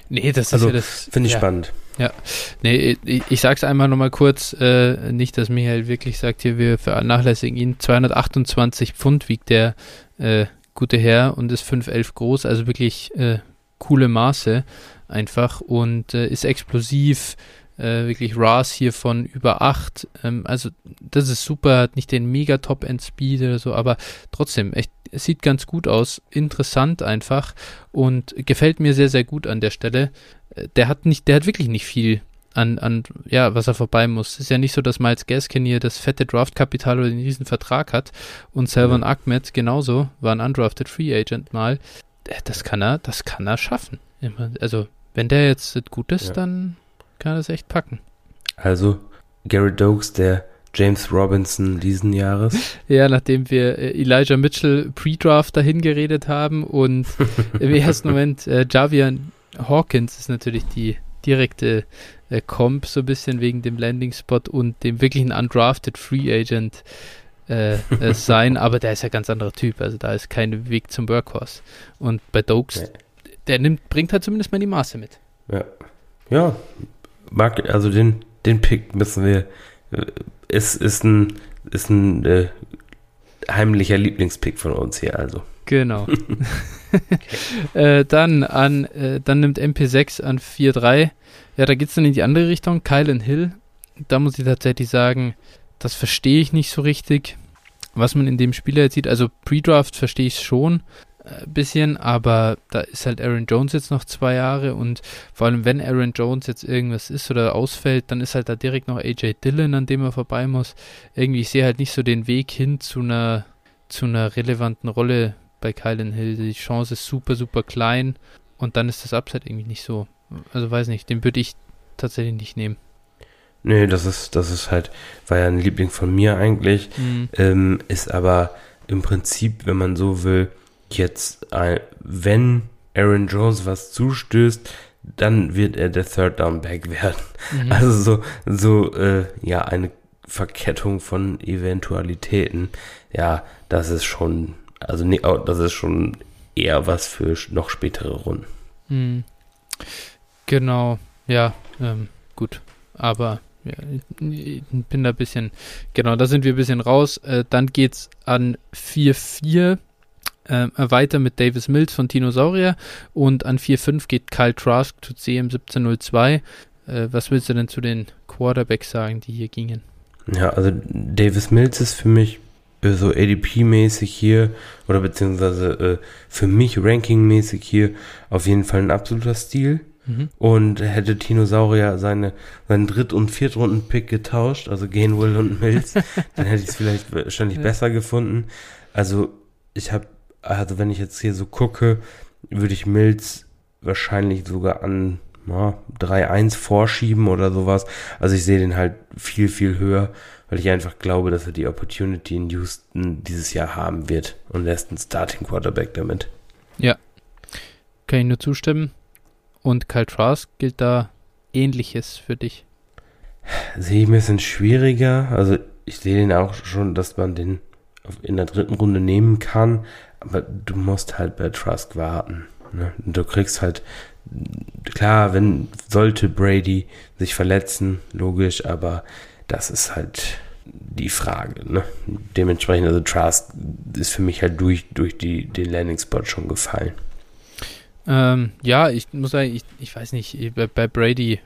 Nee, das Also, ist ja das. Finde ich ja. spannend. Nee, ich, ich sag's einmal nochmal kurz, äh, nicht, dass Michael wirklich sagt, hier, wir vernachlässigen ihn. 228 Pfund wiegt der äh, gute Herr und ist 5'11 groß, also wirklich äh, coole Maße einfach und äh, ist explosiv, äh, wirklich RAS hier von über 8. Ähm, also das ist super, hat nicht den mega Top-End-Speed oder so, aber trotzdem, echt, es sieht ganz gut aus, interessant einfach und gefällt mir sehr, sehr gut an der Stelle. Äh, Der hat nicht, der hat wirklich nicht viel an, an, ja, was er vorbei muss. Ist ja nicht so, dass Miles Gaskin hier das fette Draftkapital oder den riesen Vertrag hat und Selvon Ahmed genauso, war ein undrafted Free Agent mal. Äh, Das kann er, das kann er schaffen. Also, wenn der jetzt gut ist, Ja. dann kann es echt packen. Also, Garrett Dokes, der James Robinson diesen Jahres. Ja, nachdem wir äh, Elijah Mitchell Pre-Draft dahin geredet haben und im ersten Moment äh, Javian Hawkins ist natürlich die direkte äh, Comp, so ein bisschen wegen dem Landing-Spot und dem wirklichen undrafted Free Agent äh, äh, sein, aber der ist ja ganz anderer Typ, also da ist kein Weg zum Workhorse. Und bei Dokes, Nee. der nimmt, bringt halt zumindest mal die Maße mit. Ja. Ja, mag, also den, den Pick müssen wir, äh, ist, ist ein, ist ein äh, heimlicher Lieblingspick von uns hier, also. Genau. äh, dann an, äh, dann nimmt MP6 an 4-3. Ja, da geht es dann in die andere Richtung. Kylan Hill. Da muss ich tatsächlich sagen, das verstehe ich nicht so richtig, was man in dem Spieler jetzt sieht. Also Pre-Draft verstehe ich schon bisschen, aber da ist halt Aaron Jones jetzt noch zwei Jahre und vor allem, wenn Aaron Jones jetzt irgendwas ist oder ausfällt, dann ist halt da direkt noch AJ Dillon, an dem er vorbei muss. Irgendwie, ich sehe halt nicht so den Weg hin zu einer, zu einer relevanten Rolle bei Kylan Hill. Die Chance ist super, super klein und dann ist das Upside irgendwie nicht so. Also weiß nicht, den würde ich tatsächlich nicht nehmen. Nee, das ist, das ist halt, war ja ein Liebling von mir eigentlich, mhm. ähm, ist aber im Prinzip, wenn man so will, jetzt, wenn Aaron Jones was zustößt, dann wird er der Third Down Back werden. Mhm. Also so, so, äh, ja, eine Verkettung von Eventualitäten. Ja, das ist schon, also nee, das ist schon eher was für noch spätere Runden. Mhm. Genau, ja, ähm, gut. Aber ja, ich bin da ein bisschen, genau, da sind wir ein bisschen raus. Äh, dann geht's an 4-4 äh, weiter mit Davis Mills von Dinosaurier und an 4-5 geht Kyle Trask zu CM 1702. Äh, was willst du denn zu den Quarterbacks sagen, die hier gingen? Ja, also Davis Mills ist für mich äh, so ADP-mäßig hier oder beziehungsweise äh, für mich Ranking-mäßig hier auf jeden Fall ein absoluter Stil. Mhm. Und hätte Dinosaurier seine, seinen Dritt- und Viertrunden-Pick getauscht, also Gainwell und Mills, dann hätte ich es vielleicht wahrscheinlich ja. besser gefunden. Also ich habe also wenn ich jetzt hier so gucke, würde ich Mills wahrscheinlich sogar an ja, 3-1 vorschieben oder sowas. Also ich sehe den halt viel, viel höher, weil ich einfach glaube, dass er die Opportunity in Houston dieses Jahr haben wird und er ist ein Starting Quarterback damit. Ja, kann ich nur zustimmen. Und Kyle Trask gilt da ähnliches für dich? Sehe ich ein bisschen schwieriger. Also ich sehe den auch schon, dass man den in der dritten Runde nehmen kann, aber du musst halt bei Trask warten. Ne? Du kriegst halt, klar, wenn sollte Brady sich verletzen, logisch, aber das ist halt die Frage. Ne? Dementsprechend, also Trask ist für mich halt durch, durch die, den Landing-Spot schon gefallen. Ähm, ja, ich muss sagen, ich, ich weiß nicht, bei, bei Brady,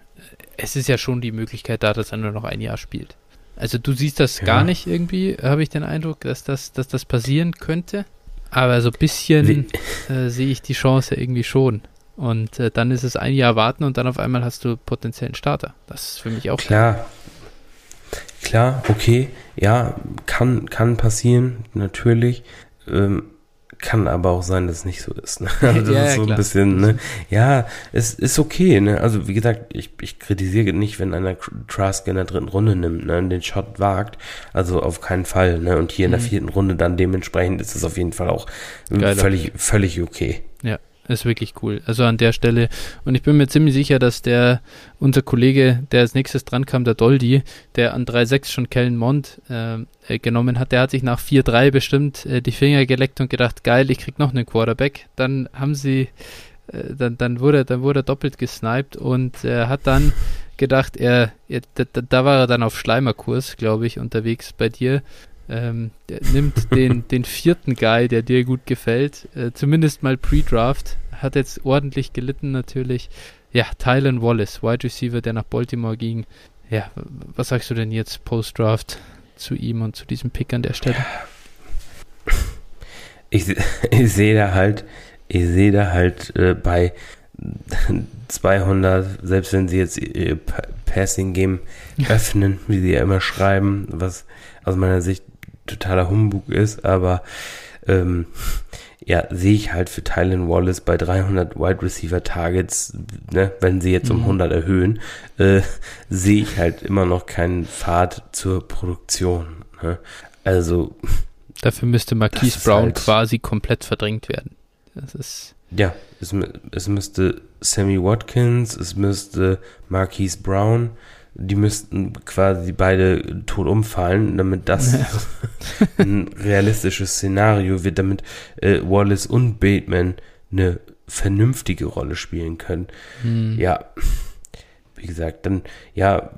es ist ja schon die Möglichkeit da, dass er nur noch ein Jahr spielt. Also du siehst das ja. gar nicht irgendwie, habe ich den Eindruck, dass das, dass das passieren könnte. Aber so ein bisschen äh, sehe ich die Chance irgendwie schon. Und äh, dann ist es ein Jahr warten und dann auf einmal hast du potenziellen Starter. Das ist für mich auch klar. Klar, okay, ja, kann, kann passieren, natürlich. Ähm, kann aber auch sein, dass es nicht so ist. Ne? Also das ja, ist so klar. ein bisschen, ne? Ja, es ist okay, ne? Also wie gesagt, ich, ich kritisiere nicht, wenn einer Trask in der dritten Runde nimmt, ne? Und den Shot wagt. Also auf keinen Fall, ne? Und hier in der mhm. vierten Runde dann dementsprechend ist es auf jeden Fall auch Geiler. völlig, völlig okay. Ja, ist wirklich cool. Also an der Stelle. Und ich bin mir ziemlich sicher, dass der, unser Kollege, der als nächstes dran kam, der Doldi, der an 3.6 schon Kellen Mond äh, äh, genommen hat, der hat sich nach 4-3 bestimmt äh, die Finger geleckt und gedacht, geil, ich krieg noch einen Quarterback. Dann haben sie, äh, dann, dann wurde, dann wurde er doppelt gesniped und er hat dann gedacht, er, er da, da, war er dann auf Schleimerkurs, glaube ich, unterwegs bei dir. Ähm, nimmt den, den vierten Guy, der dir gut gefällt, äh, zumindest mal Pre-Draft, hat jetzt ordentlich gelitten natürlich. Ja, Tylen Wallace, Wide Receiver, der nach Baltimore ging. Ja, was sagst du denn jetzt Post-Draft zu ihm und zu diesem Pick an der Stelle? Ich, ich sehe da halt, ich sehe da halt äh, bei 200, selbst wenn sie jetzt ihr Passing Game öffnen, wie sie ja immer schreiben, was aus meiner Sicht totaler Humbug ist, aber ähm, ja, sehe ich halt für Tylen Wallace bei 300 Wide Receiver Targets, ne, wenn sie jetzt um 100 mhm. erhöhen, äh, sehe ich halt immer noch keinen Pfad zur Produktion. Ne? Also. Dafür müsste Marquise Brown halt, quasi komplett verdrängt werden. Das ist. Ja, es, es müsste Sammy Watkins, es müsste Marquise Brown, die müssten quasi beide tot umfallen, damit das ein realistisches Szenario wird, damit äh, Wallace und Bateman eine vernünftige Rolle spielen können. Hm. Ja, wie gesagt, dann, ja,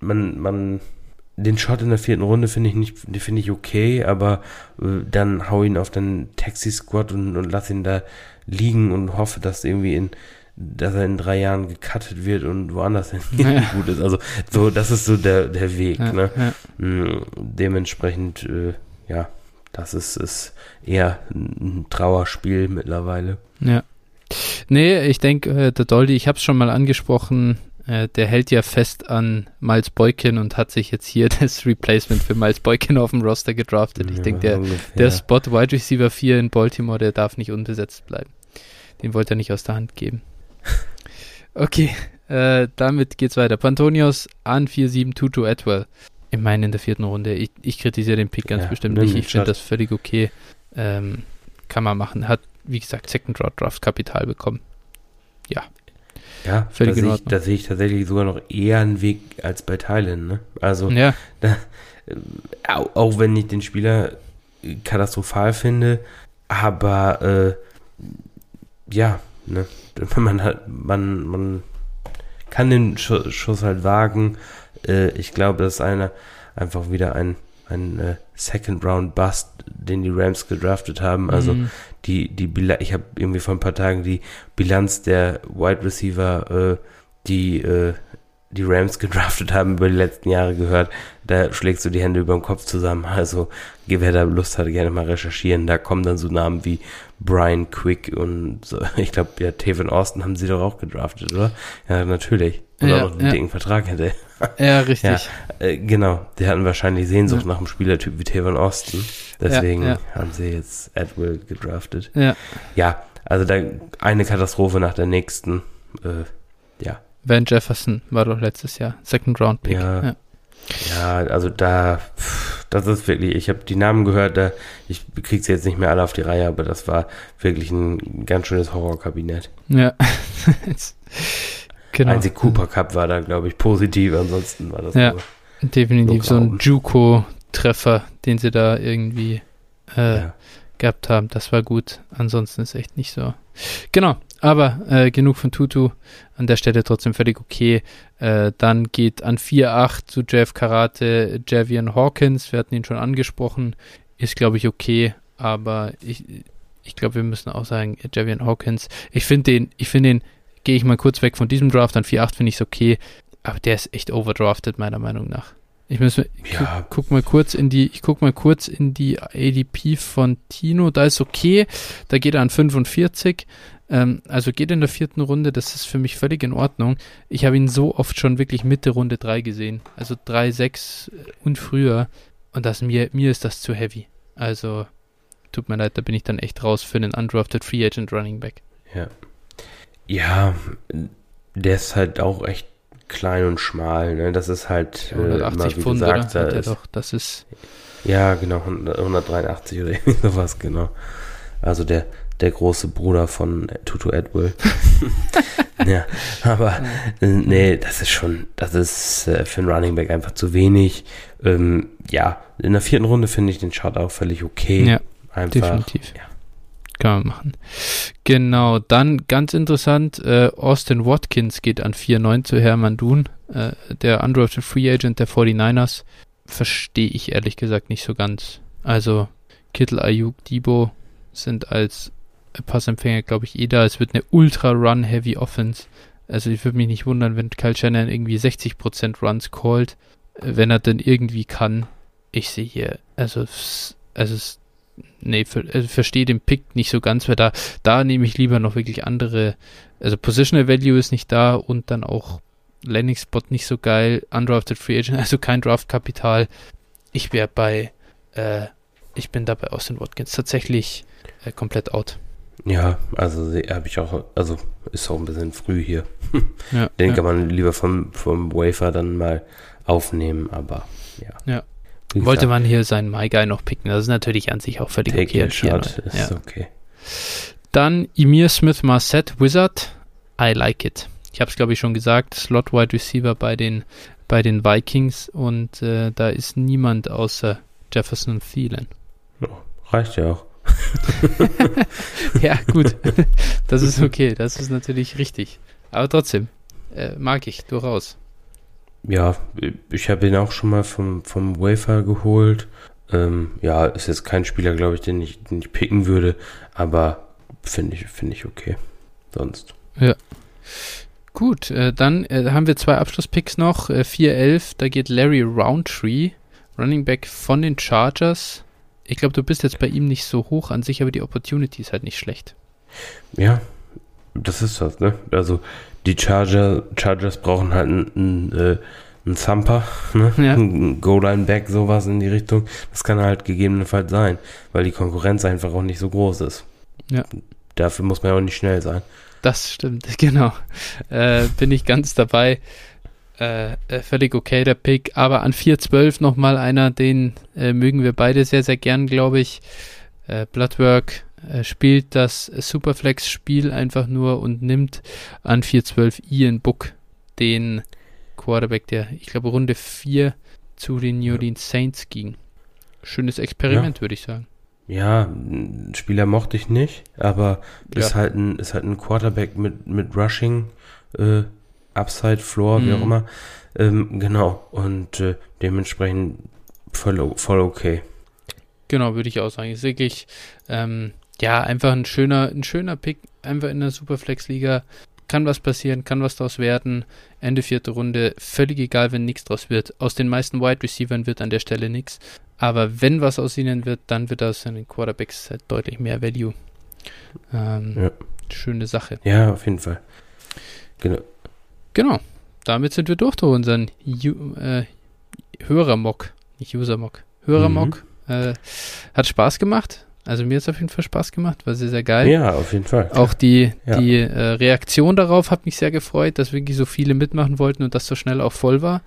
man, man, den Shot in der vierten Runde finde ich nicht, finde ich okay, aber äh, dann hau ihn auf den Taxi-Squad und, und lass ihn da liegen und hoffe, dass irgendwie in dass er in drei Jahren gecuttet wird und woanders hin ja. gut ist. Also so, das ist so der, der Weg. Ja, ne? Ja. Mm, dementsprechend, äh, ja, das ist, ist eher ein Trauerspiel mittlerweile. Ja. Nee, ich denke, äh, der Dolly, ich habe es schon mal angesprochen, äh, der hält ja fest an Miles Boykin und hat sich jetzt hier das Replacement für Miles Boykin auf dem Roster gedraftet. Ich denke, der, der Spot Wide Receiver 4 in Baltimore, der darf nicht unbesetzt bleiben. Den wollte er nicht aus der Hand geben. Okay, Äh, damit geht's weiter. Pantonios an 4-7 Tutu Atwell. Ich meine in der vierten Runde. Ich, ich kritisiere den Pick ganz ja, bestimmt nicht. Ich finde das völlig okay. Ähm, kann man machen. Hat, wie gesagt, Second Round Draft Kapital bekommen. Ja. Ja, völlig da sehe, ich, da sehe ich tatsächlich sogar noch eher einen Weg als bei Thailand. Ne? Also, ja. da, äh, auch wenn ich den Spieler katastrophal finde, aber äh, ja, ne, man hat, man, man kann den Schuss, Schuss halt wagen. Äh, ich glaube, das ist einer einfach wieder ein, ein äh, Second Round Bust, den die Rams gedraftet haben. Also mhm. die, die Bilanz, ich habe irgendwie vor ein paar Tagen die Bilanz der Wide Receiver, äh, die äh, die Rams gedraftet haben über die letzten Jahre gehört, da schlägst du die Hände über dem Kopf zusammen. Also, wer da Lust hat, gerne mal recherchieren. Da kommen dann so Namen wie Brian Quick und so. Ich glaube, ja, Tevin Austin haben sie doch auch gedraftet, oder? Ja, natürlich. Und ja, auch noch einen ja. dicken Vertrag hätte. Ja, richtig. Ja, äh, genau. Die hatten wahrscheinlich Sehnsucht ja. nach einem Spielertyp wie Tevin Austin. Deswegen haben sie jetzt Edwill gedraftet. Ja. Ja, also da eine Katastrophe nach der nächsten. Äh, ja. Van Jefferson war doch letztes Jahr Second Round Pick. Ja, ja. ja also da, das ist wirklich, ich habe die Namen gehört, da, ich kriege sie jetzt nicht mehr alle auf die Reihe, aber das war wirklich ein ganz schönes Horrorkabinett. Ja. genau. Einzig Cooper Cup war da, glaube ich, positiv, ansonsten war das ja, definitiv so ein Juco-Treffer, den sie da irgendwie äh, ja. gehabt haben. Das war gut. Ansonsten ist echt nicht so. Genau, aber äh, genug von Tutu. An der Stelle trotzdem völlig okay. Äh, dann geht an 4-8 zu Jeff Karate Javian Hawkins. Wir hatten ihn schon angesprochen. Ist, glaube ich, okay. Aber ich, ich glaube, wir müssen auch sagen, Javian Hawkins. Ich finde den, ich finde den, gehe ich mal kurz weg von diesem Draft. An 4-8 finde ich es okay. Aber der ist echt overdrafted, meiner Meinung nach. Ich muss ja. guck, guck, mal kurz in die, ich guck mal kurz in die ADP von Tino. Da ist okay. Da geht er an 45. Ähm, also geht in der vierten Runde, das ist für mich völlig in Ordnung. Ich habe ihn so oft schon wirklich Mitte Runde 3 gesehen. Also 3, 6 und früher. Und das, mir, mir ist das zu heavy. Also tut mir leid, da bin ich dann echt raus für einen undrafted Free Agent Running Back. Ja. Ja, der ist halt auch echt klein und schmal. Ne? Das ist halt 180 äh, Pfund, gesagt, oder? Da ist, doch, das ist ja genau 183 oder sowas genau. Also der der große Bruder von Tutu Edwill. ja, aber äh, nee, das ist schon, das ist äh, für einen Running Back einfach zu wenig. Ähm, ja, in der vierten Runde finde ich den Chart auch völlig okay. Ja, einfach, definitiv. Ja. Kann man machen. Genau, dann ganz interessant, äh, Austin Watkins geht an 4-9 zu Hermann Dun, äh, der undrafted Free Agent der 49ers. Verstehe ich ehrlich gesagt nicht so ganz. Also Kittel, Ayuk, Debo sind als Passempfänger, glaube ich, eh da. Es wird eine ultra-run-heavy Offense. Also ich würde mich nicht wundern, wenn Kyle Shannon irgendwie 60% Runs callt, wenn er denn irgendwie kann. Ich sehe hier, also, also nee, für, also verstehe den Pick nicht so ganz, weil da, da nehme ich lieber noch wirklich andere, also Positional Value ist nicht da und dann auch Landing Spot nicht so geil, Undrafted Free Agent, also kein Draftkapital. Ich wäre bei, äh, ich bin da bei Austin Watkins tatsächlich äh, komplett out. Ja, also habe ich auch, also ist auch ein bisschen früh hier. Ja, Den ja. kann man lieber vom, vom Wafer dann mal aufnehmen, aber ja. Ja. Wollte man hier seinen My Guy noch picken, das ist natürlich an sich auch völlig Take okay. Shot ist ja. okay. Dann Emir Smith Marset Wizard, I like it. Ich habe es glaube ich schon gesagt, Slot Wide Receiver bei den bei den Vikings und äh, da ist niemand außer Jefferson Thielen. Reicht ja auch. ja, gut. Das ist okay. Das ist natürlich richtig. Aber trotzdem, äh, mag ich durchaus. Ja, ich habe ihn auch schon mal vom, vom Wafer geholt. Ähm, ja, ist jetzt kein Spieler, glaube ich, den ich, den ich picken würde, aber finde ich, finde ich okay. Sonst. Ja. Gut, äh, dann äh, haben wir zwei Abschlusspicks noch. Äh, 4-11, da geht Larry Roundtree, Running Back von den Chargers ich glaube, du bist jetzt bei ihm nicht so hoch an sich, aber die Opportunity ist halt nicht schlecht. Ja, das ist das, ne? Also die Charger, Chargers brauchen halt einen, einen, äh, einen Thumper, ne? Ja. Ein Goal-Line-Back, sowas in die Richtung. Das kann halt gegebenenfalls sein, weil die Konkurrenz einfach auch nicht so groß ist. Ja. Dafür muss man ja auch nicht schnell sein. Das stimmt, genau. Äh, bin ich ganz dabei. Äh, äh völlig okay, der Pick. Aber an 4-12 nochmal einer, den äh, mögen wir beide sehr, sehr gern, glaube ich. Äh, Bloodwork äh, spielt das Superflex-Spiel einfach nur und nimmt an 4-12 Ian Book, den Quarterback, der, ich glaube, Runde 4 zu den New Orleans Saints ging. Schönes Experiment, ja. würde ich sagen. Ja, Spieler mochte ich nicht, aber ja. ist halt ein, ist halt ein Quarterback mit, mit Rushing, äh, Upside, Floor, mhm. wie auch immer. Ähm, genau. Und äh, dementsprechend voll, voll okay. Genau, würde ich auch sagen. Ist wirklich, ähm, ja, einfach ein schöner, ein schöner Pick, einfach in der Superflex-Liga. Kann was passieren, kann was draus werden. Ende vierte Runde, völlig egal, wenn nichts draus wird. Aus den meisten Wide Receivers wird an der Stelle nichts. Aber wenn was aus ihnen wird, dann wird aus den Quarterbacks halt deutlich mehr Value. Ähm, ja. Schöne Sache. Ja, auf jeden Fall. Genau. Genau. Damit sind wir durch durch unseren äh, Hörermock. Nicht User-Mock. Hörermock. Mhm. Äh, hat Spaß gemacht. Also mir hat es auf jeden Fall Spaß gemacht, war sehr, sehr geil. Ja, auf jeden Fall. Auch die, ja. die äh, Reaktion darauf hat mich sehr gefreut, dass wirklich so viele mitmachen wollten und das so schnell auch voll war.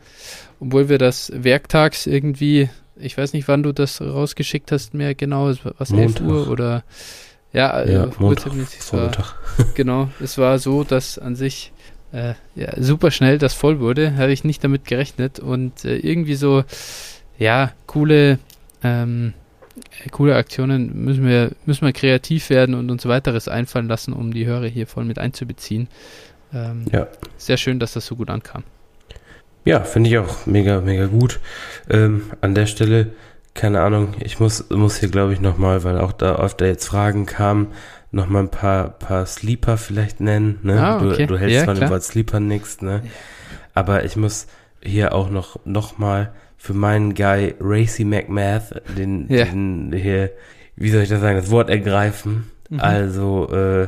Obwohl wir das werktags irgendwie, ich weiß nicht, wann du das rausgeschickt hast, mehr genau, was, 11 Uhr oder ja, ja äh, Montag, es war, genau, es war so, dass an sich äh, ja, super schnell das voll wurde, habe ich nicht damit gerechnet und äh, irgendwie so, ja, coole ähm, coole Aktionen müssen wir, müssen wir kreativ werden und uns weiteres einfallen lassen, um die Hörer hier voll mit einzubeziehen. Ähm, ja. Sehr schön, dass das so gut ankam. Ja, finde ich auch mega, mega gut. Ähm, an der Stelle, keine Ahnung, ich muss, muss hier glaube ich nochmal, weil auch da öfter jetzt Fragen kamen, nochmal ein paar, paar Sleeper vielleicht nennen. Ne? Ah, okay. du, du hältst ja, zwar dem Wort Sleeper nichts, ne? aber ich muss hier auch noch, noch mal für meinen Guy Racy McMath, den, ja. den hier, wie soll ich das sagen, das Wort ergreifen. Mhm. Also äh,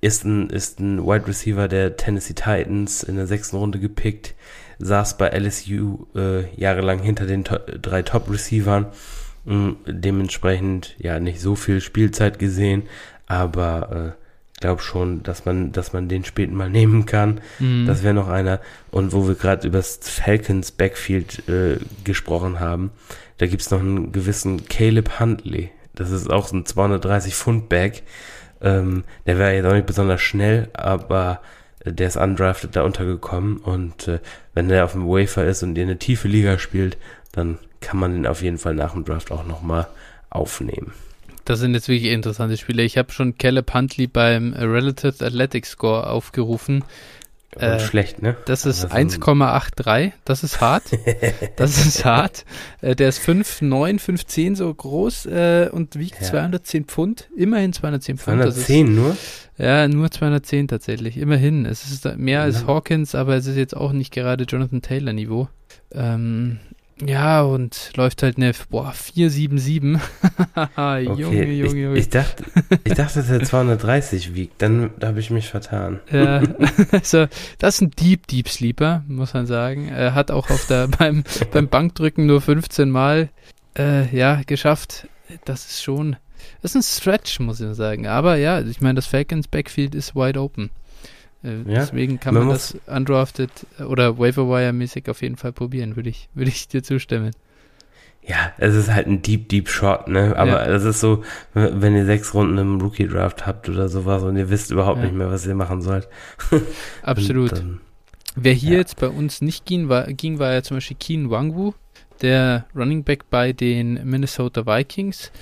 ist ein, ist ein Wide Receiver der Tennessee Titans in der sechsten Runde gepickt, saß bei LSU äh, jahrelang hinter den to drei Top-Receivern, dementsprechend ja nicht so viel Spielzeit gesehen, aber äh, glaube schon, dass man, dass man den späten mal nehmen kann. Mhm. Das wäre noch einer. Und wo wir gerade über das Falcons Backfield äh, gesprochen haben, da gibt's noch einen gewissen Caleb Huntley. Das ist auch so ein 230 Pfund Bag. Ähm, der wäre jetzt auch nicht besonders schnell, aber der ist undrafted da untergekommen und äh, wenn der auf dem Wafer ist und in eine tiefe Liga spielt, dann kann man den auf jeden Fall nach dem Draft auch nochmal aufnehmen. Das sind jetzt wirklich interessante Spiele. Ich habe schon Caleb Huntley beim Relative Athletic Score aufgerufen. Äh, schlecht, ne? Das ist 1,83. Das ist hart. das ist hart. Äh, der ist 5,9, 5,10 so groß äh, und wiegt ja. 210 Pfund. Immerhin 210 Pfund. 210 ist, nur? Ja, nur 210 tatsächlich. Immerhin. Es ist mehr ja. als Hawkins, aber es ist jetzt auch nicht gerade Jonathan Taylor Niveau. Ähm, ja, und läuft halt eine boah, 477. okay. Junge, Junge, Junge. Ich, ich, dachte, ich dachte, dass er 230 wiegt. Dann habe ich mich vertan. Ja, also das ist ein Deep, Deep Sleeper, muss man sagen. Er hat auch auf der, beim, beim Bankdrücken nur 15 Mal äh, ja, geschafft. Das ist schon, das ist ein Stretch, muss ich sagen. Aber ja, ich meine, das Falcons Backfield ist wide open. Äh, ja, deswegen kann man, man das undrafted oder Waiver-Wire-mäßig auf jeden Fall probieren, würde ich, würde ich dir zustimmen. Ja, es ist halt ein Deep, Deep Shot, ne? Aber es ist so, wenn ihr sechs Runden im Rookie-Draft habt oder sowas und ihr wisst überhaupt ja. nicht mehr, was ihr machen sollt. Absolut. Dann, Wer hier ja. jetzt bei uns nicht ging, war, ging, war ja zum Beispiel Keen Wangwu, der Running Back bei den Minnesota Vikings.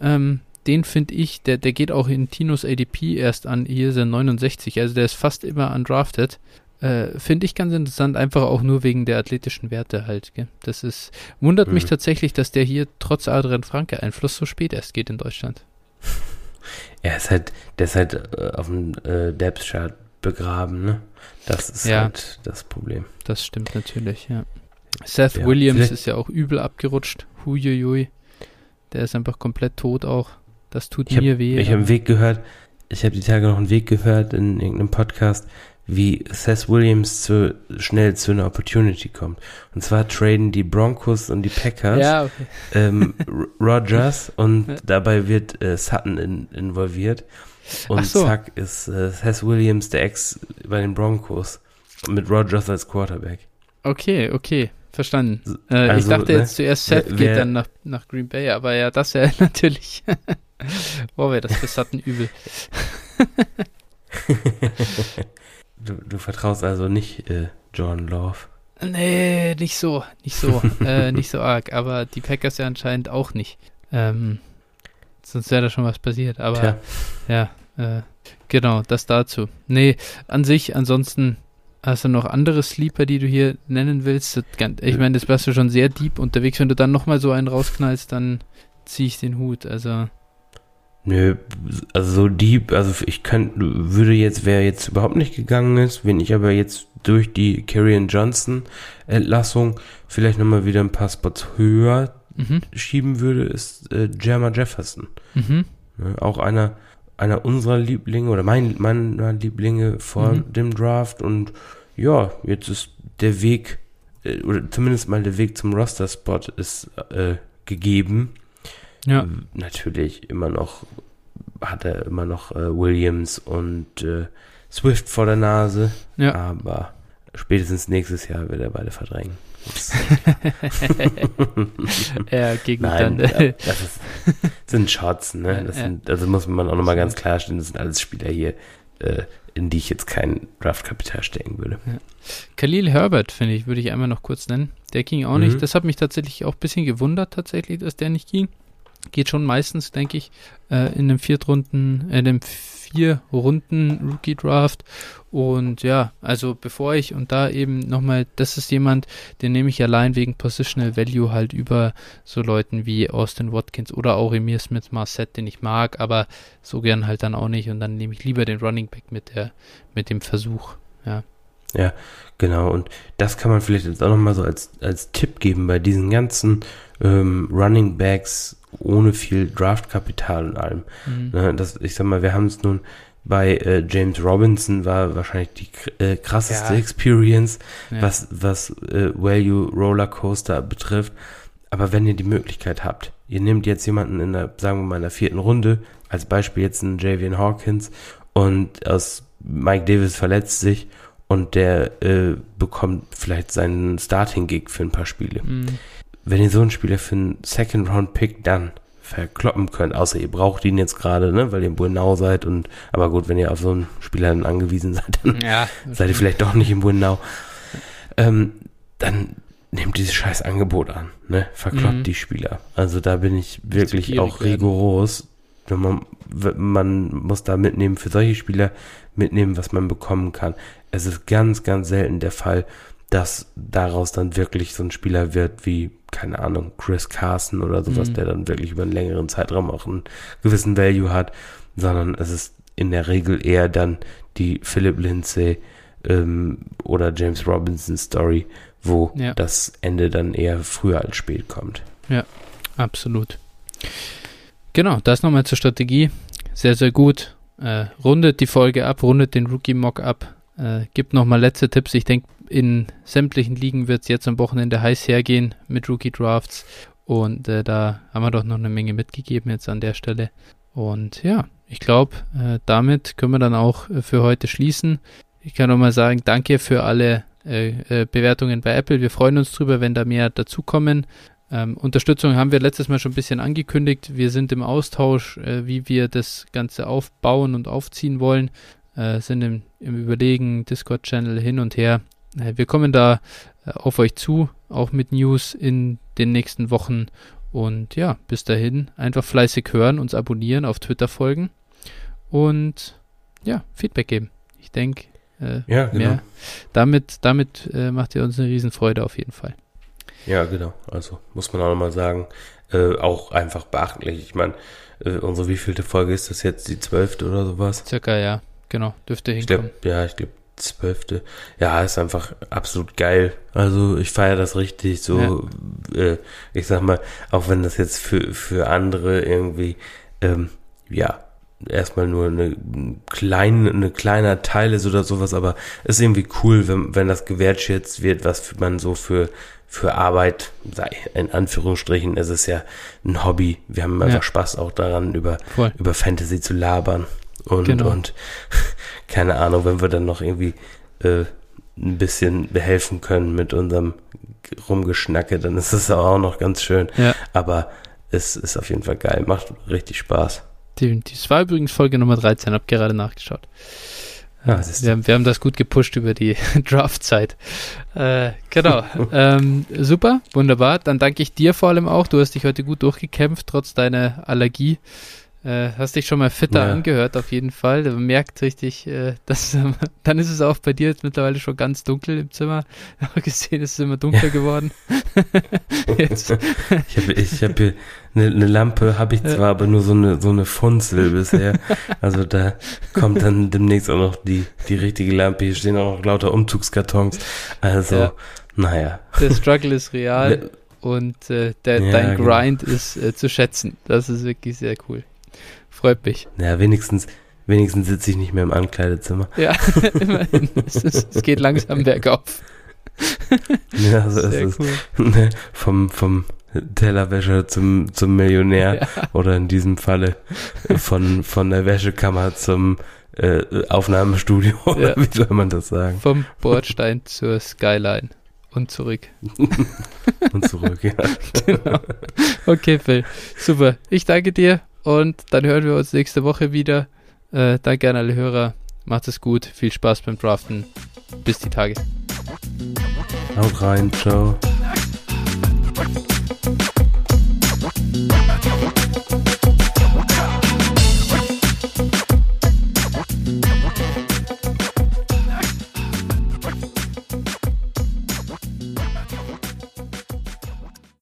Ähm, den finde ich, der, der geht auch in Tinos ADP erst an, er 69, also der ist fast immer undrafted. Äh, finde ich ganz interessant, einfach auch nur wegen der athletischen Werte halt. Gell? Das ist, wundert mhm. mich tatsächlich, dass der hier trotz Adrian Franke Einfluss so spät erst geht in Deutschland. Er ist halt, der ist halt äh, auf dem äh, Depth-Chart begraben, ne? Das ist ja, halt das Problem. Das stimmt natürlich, ja. Seth ja, Williams ist ja auch übel abgerutscht. Huiuiui. Der ist einfach komplett tot auch. Das tut ich mir hab, weh. Ich habe einen Weg gehört, ich habe die Tage noch einen Weg gehört in irgendeinem Podcast, wie Seth Williams zu, schnell zu einer Opportunity kommt. Und zwar traden die Broncos und die Packers ja, okay. ähm, Rogers und dabei wird äh, Sutton in, involviert. Und so. zack ist äh, Seth Williams der Ex bei den Broncos mit Rogers als Quarterback. Okay, okay, verstanden. Äh, ich Also, dachte ne, jetzt zuerst Seth wer- geht dann nach, nach Green Bay, aber ja, das wäre natürlich. Boah, wäre das für Sutton übel. Du, du vertraust also nicht äh, John Love. Nee, nicht so, nicht so, äh, nicht so arg, aber die Packers ja anscheinend auch nicht. Ähm, sonst wäre da schon was passiert, aber Tja. ja, äh, genau, das dazu. Nee, an sich, ansonsten hast du noch andere Sleeper, die du hier nennen willst? Ich meine, das warst du schon sehr deep unterwegs. Wenn du dann nochmal so einen rausknallst, dann ziehe ich den Hut. Also, Nö, also so deep, also ich könnte, würde jetzt, wer jetzt überhaupt nicht gegangen ist, wenn ich aber jetzt durch die Karrion Johnson Entlassung vielleicht nochmal wieder ein paar Spots höher mhm, schieben würde, ist äh, Jerma Jefferson. mhm, Ne? Auch einer, einer unserer Lieblinge oder mein, meiner Lieblinge vor Mhm. dem Draft und ja, jetzt ist der Weg, äh, oder zumindest mal der Weg zum Roster-Spot ist äh, gegeben. Ja, Äh, Natürlich immer noch hat er immer noch äh, Williams und äh, Swift vor der Nase, ja. aber spätestens nächstes Jahr wird er beide verdrängen. Das, Er gegen nein, dann. ja, das ist, sind Shots, ne? Das Ja. sind, also muss man auch nochmal ganz klarstellen, das sind alles Spieler hier, äh, in die ich jetzt kein Draftkapital stecken würde. Khalil Herbert, finde ich, würde ich einmal noch kurz nennen. Der ging auch Mhm. nicht. Das hat mich tatsächlich auch ein bisschen gewundert, tatsächlich, dass der nicht ging. Geht schon meistens, denke ich, äh, in einem Viertrunden, äh, in einem vier Runden Rookie Draft. Und ja, also bevor ich und da eben nochmal, das ist jemand, den nehme ich allein wegen Positional Value halt über so Leuten wie Austin Watkins oder auch Emir Smith Marset, den ich mag, aber so gern halt dann auch nicht. Und dann nehme ich lieber den Running Back mit der, mit dem Versuch. Genau, und das kann man vielleicht jetzt auch nochmal so als, als Tipp geben bei diesen ganzen ähm, Running Backs ohne viel Draftkapital und allem. Mhm. Ne, das, ich sag mal, wir haben es nun bei äh, James Robinson war wahrscheinlich die äh, krasseste Ja. Experience, Ja. was, was äh, Value Rollercoaster betrifft. Aber wenn ihr die Möglichkeit habt, ihr nehmt jetzt jemanden in der, sagen wir mal, in der vierten Runde, als Beispiel jetzt einen Javian Hawkins und aus Mike Davis verletzt sich und der äh, bekommt vielleicht seinen Starting-Gig für ein paar Spiele. Mhm. Wenn ihr so einen Spieler für einen Second-Round-Pick dann verkloppen könnt, außer ihr braucht ihn jetzt gerade, ne, weil ihr in Buenau seid und, aber gut, wenn ihr auf so einen Spieler dann angewiesen seid, dann Ja, seid ihr vielleicht doch nicht in Buenau, ähm, dann nehmt dieses scheiß Angebot an, ne, verkloppt Mhm. die Spieler. Also da bin ich wirklich auch rigoros. Wenn Man, man muss da mitnehmen, für solche Spieler mitnehmen, was man bekommen kann. Es ist ganz, ganz selten der Fall, dass daraus dann wirklich so ein Spieler wird wie, keine Ahnung, Chris Carson oder sowas, Mhm. der dann wirklich über einen längeren Zeitraum auch einen gewissen Value hat, sondern es ist in der Regel eher dann die Philip Lindsay ähm, oder James Robinson Story, wo Ja. das Ende dann eher früher als spät kommt. absolut. Genau, das nochmal zur Strategie. Sehr, sehr gut. Äh, rundet die Folge ab, rundet den Rookie-Mock ab. Äh, gibt nochmal letzte Tipps. Ich denke, in sämtlichen Ligen wird es jetzt am Wochenende heiß hergehen mit Rookie-Drafts. Und äh, da haben wir doch noch eine Menge mitgegeben jetzt an der Stelle. Und ja, ich glaube, äh, damit können wir dann auch äh, für heute schließen. Ich kann nochmal sagen, danke für alle äh, äh, Bewertungen bei Apple. Wir freuen uns drüber, wenn da mehr dazukommen. Ähm, Unterstützung haben wir letztes Mal schon ein bisschen angekündigt. Wir sind im Austausch, äh, wie wir das Ganze aufbauen und aufziehen wollen. Sind im, im Überlegen, Discord-Channel hin und her. Äh, wir kommen da äh, auf euch zu, auch mit News in den nächsten Wochen. Und ja, bis dahin einfach fleißig hören, uns abonnieren, auf Twitter folgen und ja, Feedback geben. Ich denke, äh, Ja, genau. mehr. damit, damit äh, macht ihr uns eine Riesenfreude auf jeden Fall. Ja, genau. Also muss man auch nochmal sagen, äh, auch einfach beachtlich. Ich meine, äh, unsere wievielte Folge ist das jetzt? Die zwölfte oder sowas? Circa, ja, genau, dürfte Ich hinkommen. glaube, ja, ich glaube zwölfte. Ja, ist einfach absolut geil. Also ich feiere das richtig. So, äh, ich sag mal, auch wenn das jetzt für für andere irgendwie, ähm, ja, erstmal nur eine kleine, eine kleiner Teil ist oder sowas, aber es ist irgendwie cool, wenn, wenn das gewertschätzt wird, was man so für für Arbeit, sei in Anführungsstrichen, es ist ja ein Hobby. Wir haben einfach Ja. Spaß auch daran, über Voll. über Fantasy zu labern. Und, genau. und keine Ahnung, wenn wir dann noch irgendwie äh, ein bisschen behelfen können mit unserem Rumgeschnacke, dann ist es auch noch ganz schön. Ja. Aber es ist auf jeden Fall geil, macht richtig Spaß. Das war übrigens Folge Nummer 13, hab gerade nachgeschaut. Ja, wir, haben, wir haben das gut gepusht über die Draftzeit. Äh, genau. ähm, super, wunderbar. Dann danke ich dir vor allem auch. Du hast dich heute gut durchgekämpft, trotz deiner Allergie. Äh, hast dich schon mal fitter ja. angehört, auf jeden Fall. Man merkt richtig, äh, dass äh, dann ist es auch bei dir jetzt mittlerweile schon ganz dunkel im Zimmer. Habe gesehen, es ist immer dunkler geworden. jetzt. Ich habe ich hab hier eine, eine Lampe, habe ich zwar, aber nur so eine, so eine Funzel bisher. Also da kommt dann demnächst auch noch die, die richtige Lampe. Hier stehen auch noch lauter Umzugskartons. Also, ja. naja. Der Struggle ist real. Und äh, der, ja, dein genau. Grind ist äh, zu schätzen. Das ist wirklich sehr cool. Freut mich. Ja, wenigstens, wenigstens sitze ich nicht mehr im Ankleidezimmer. Ja, immerhin. es, ist, es, geht langsam bergauf. ja, so Sehr ist cool. es. Ne, vom, vom Tellerwäscher zum, zum Millionär ja. oder in diesem Falle von, von der Wäschekammer zum äh, Aufnahmestudio ja. wie soll man das sagen? Vom Bordstein zur Skyline und zurück. und zurück, ja. genau. Okay, Phil. Super. Ich danke dir und dann hören wir uns nächste Woche wieder. Äh, danke an alle Hörer. Macht es gut. Viel Spaß beim Draften. Bis die Tage. Haut rein. Ciao.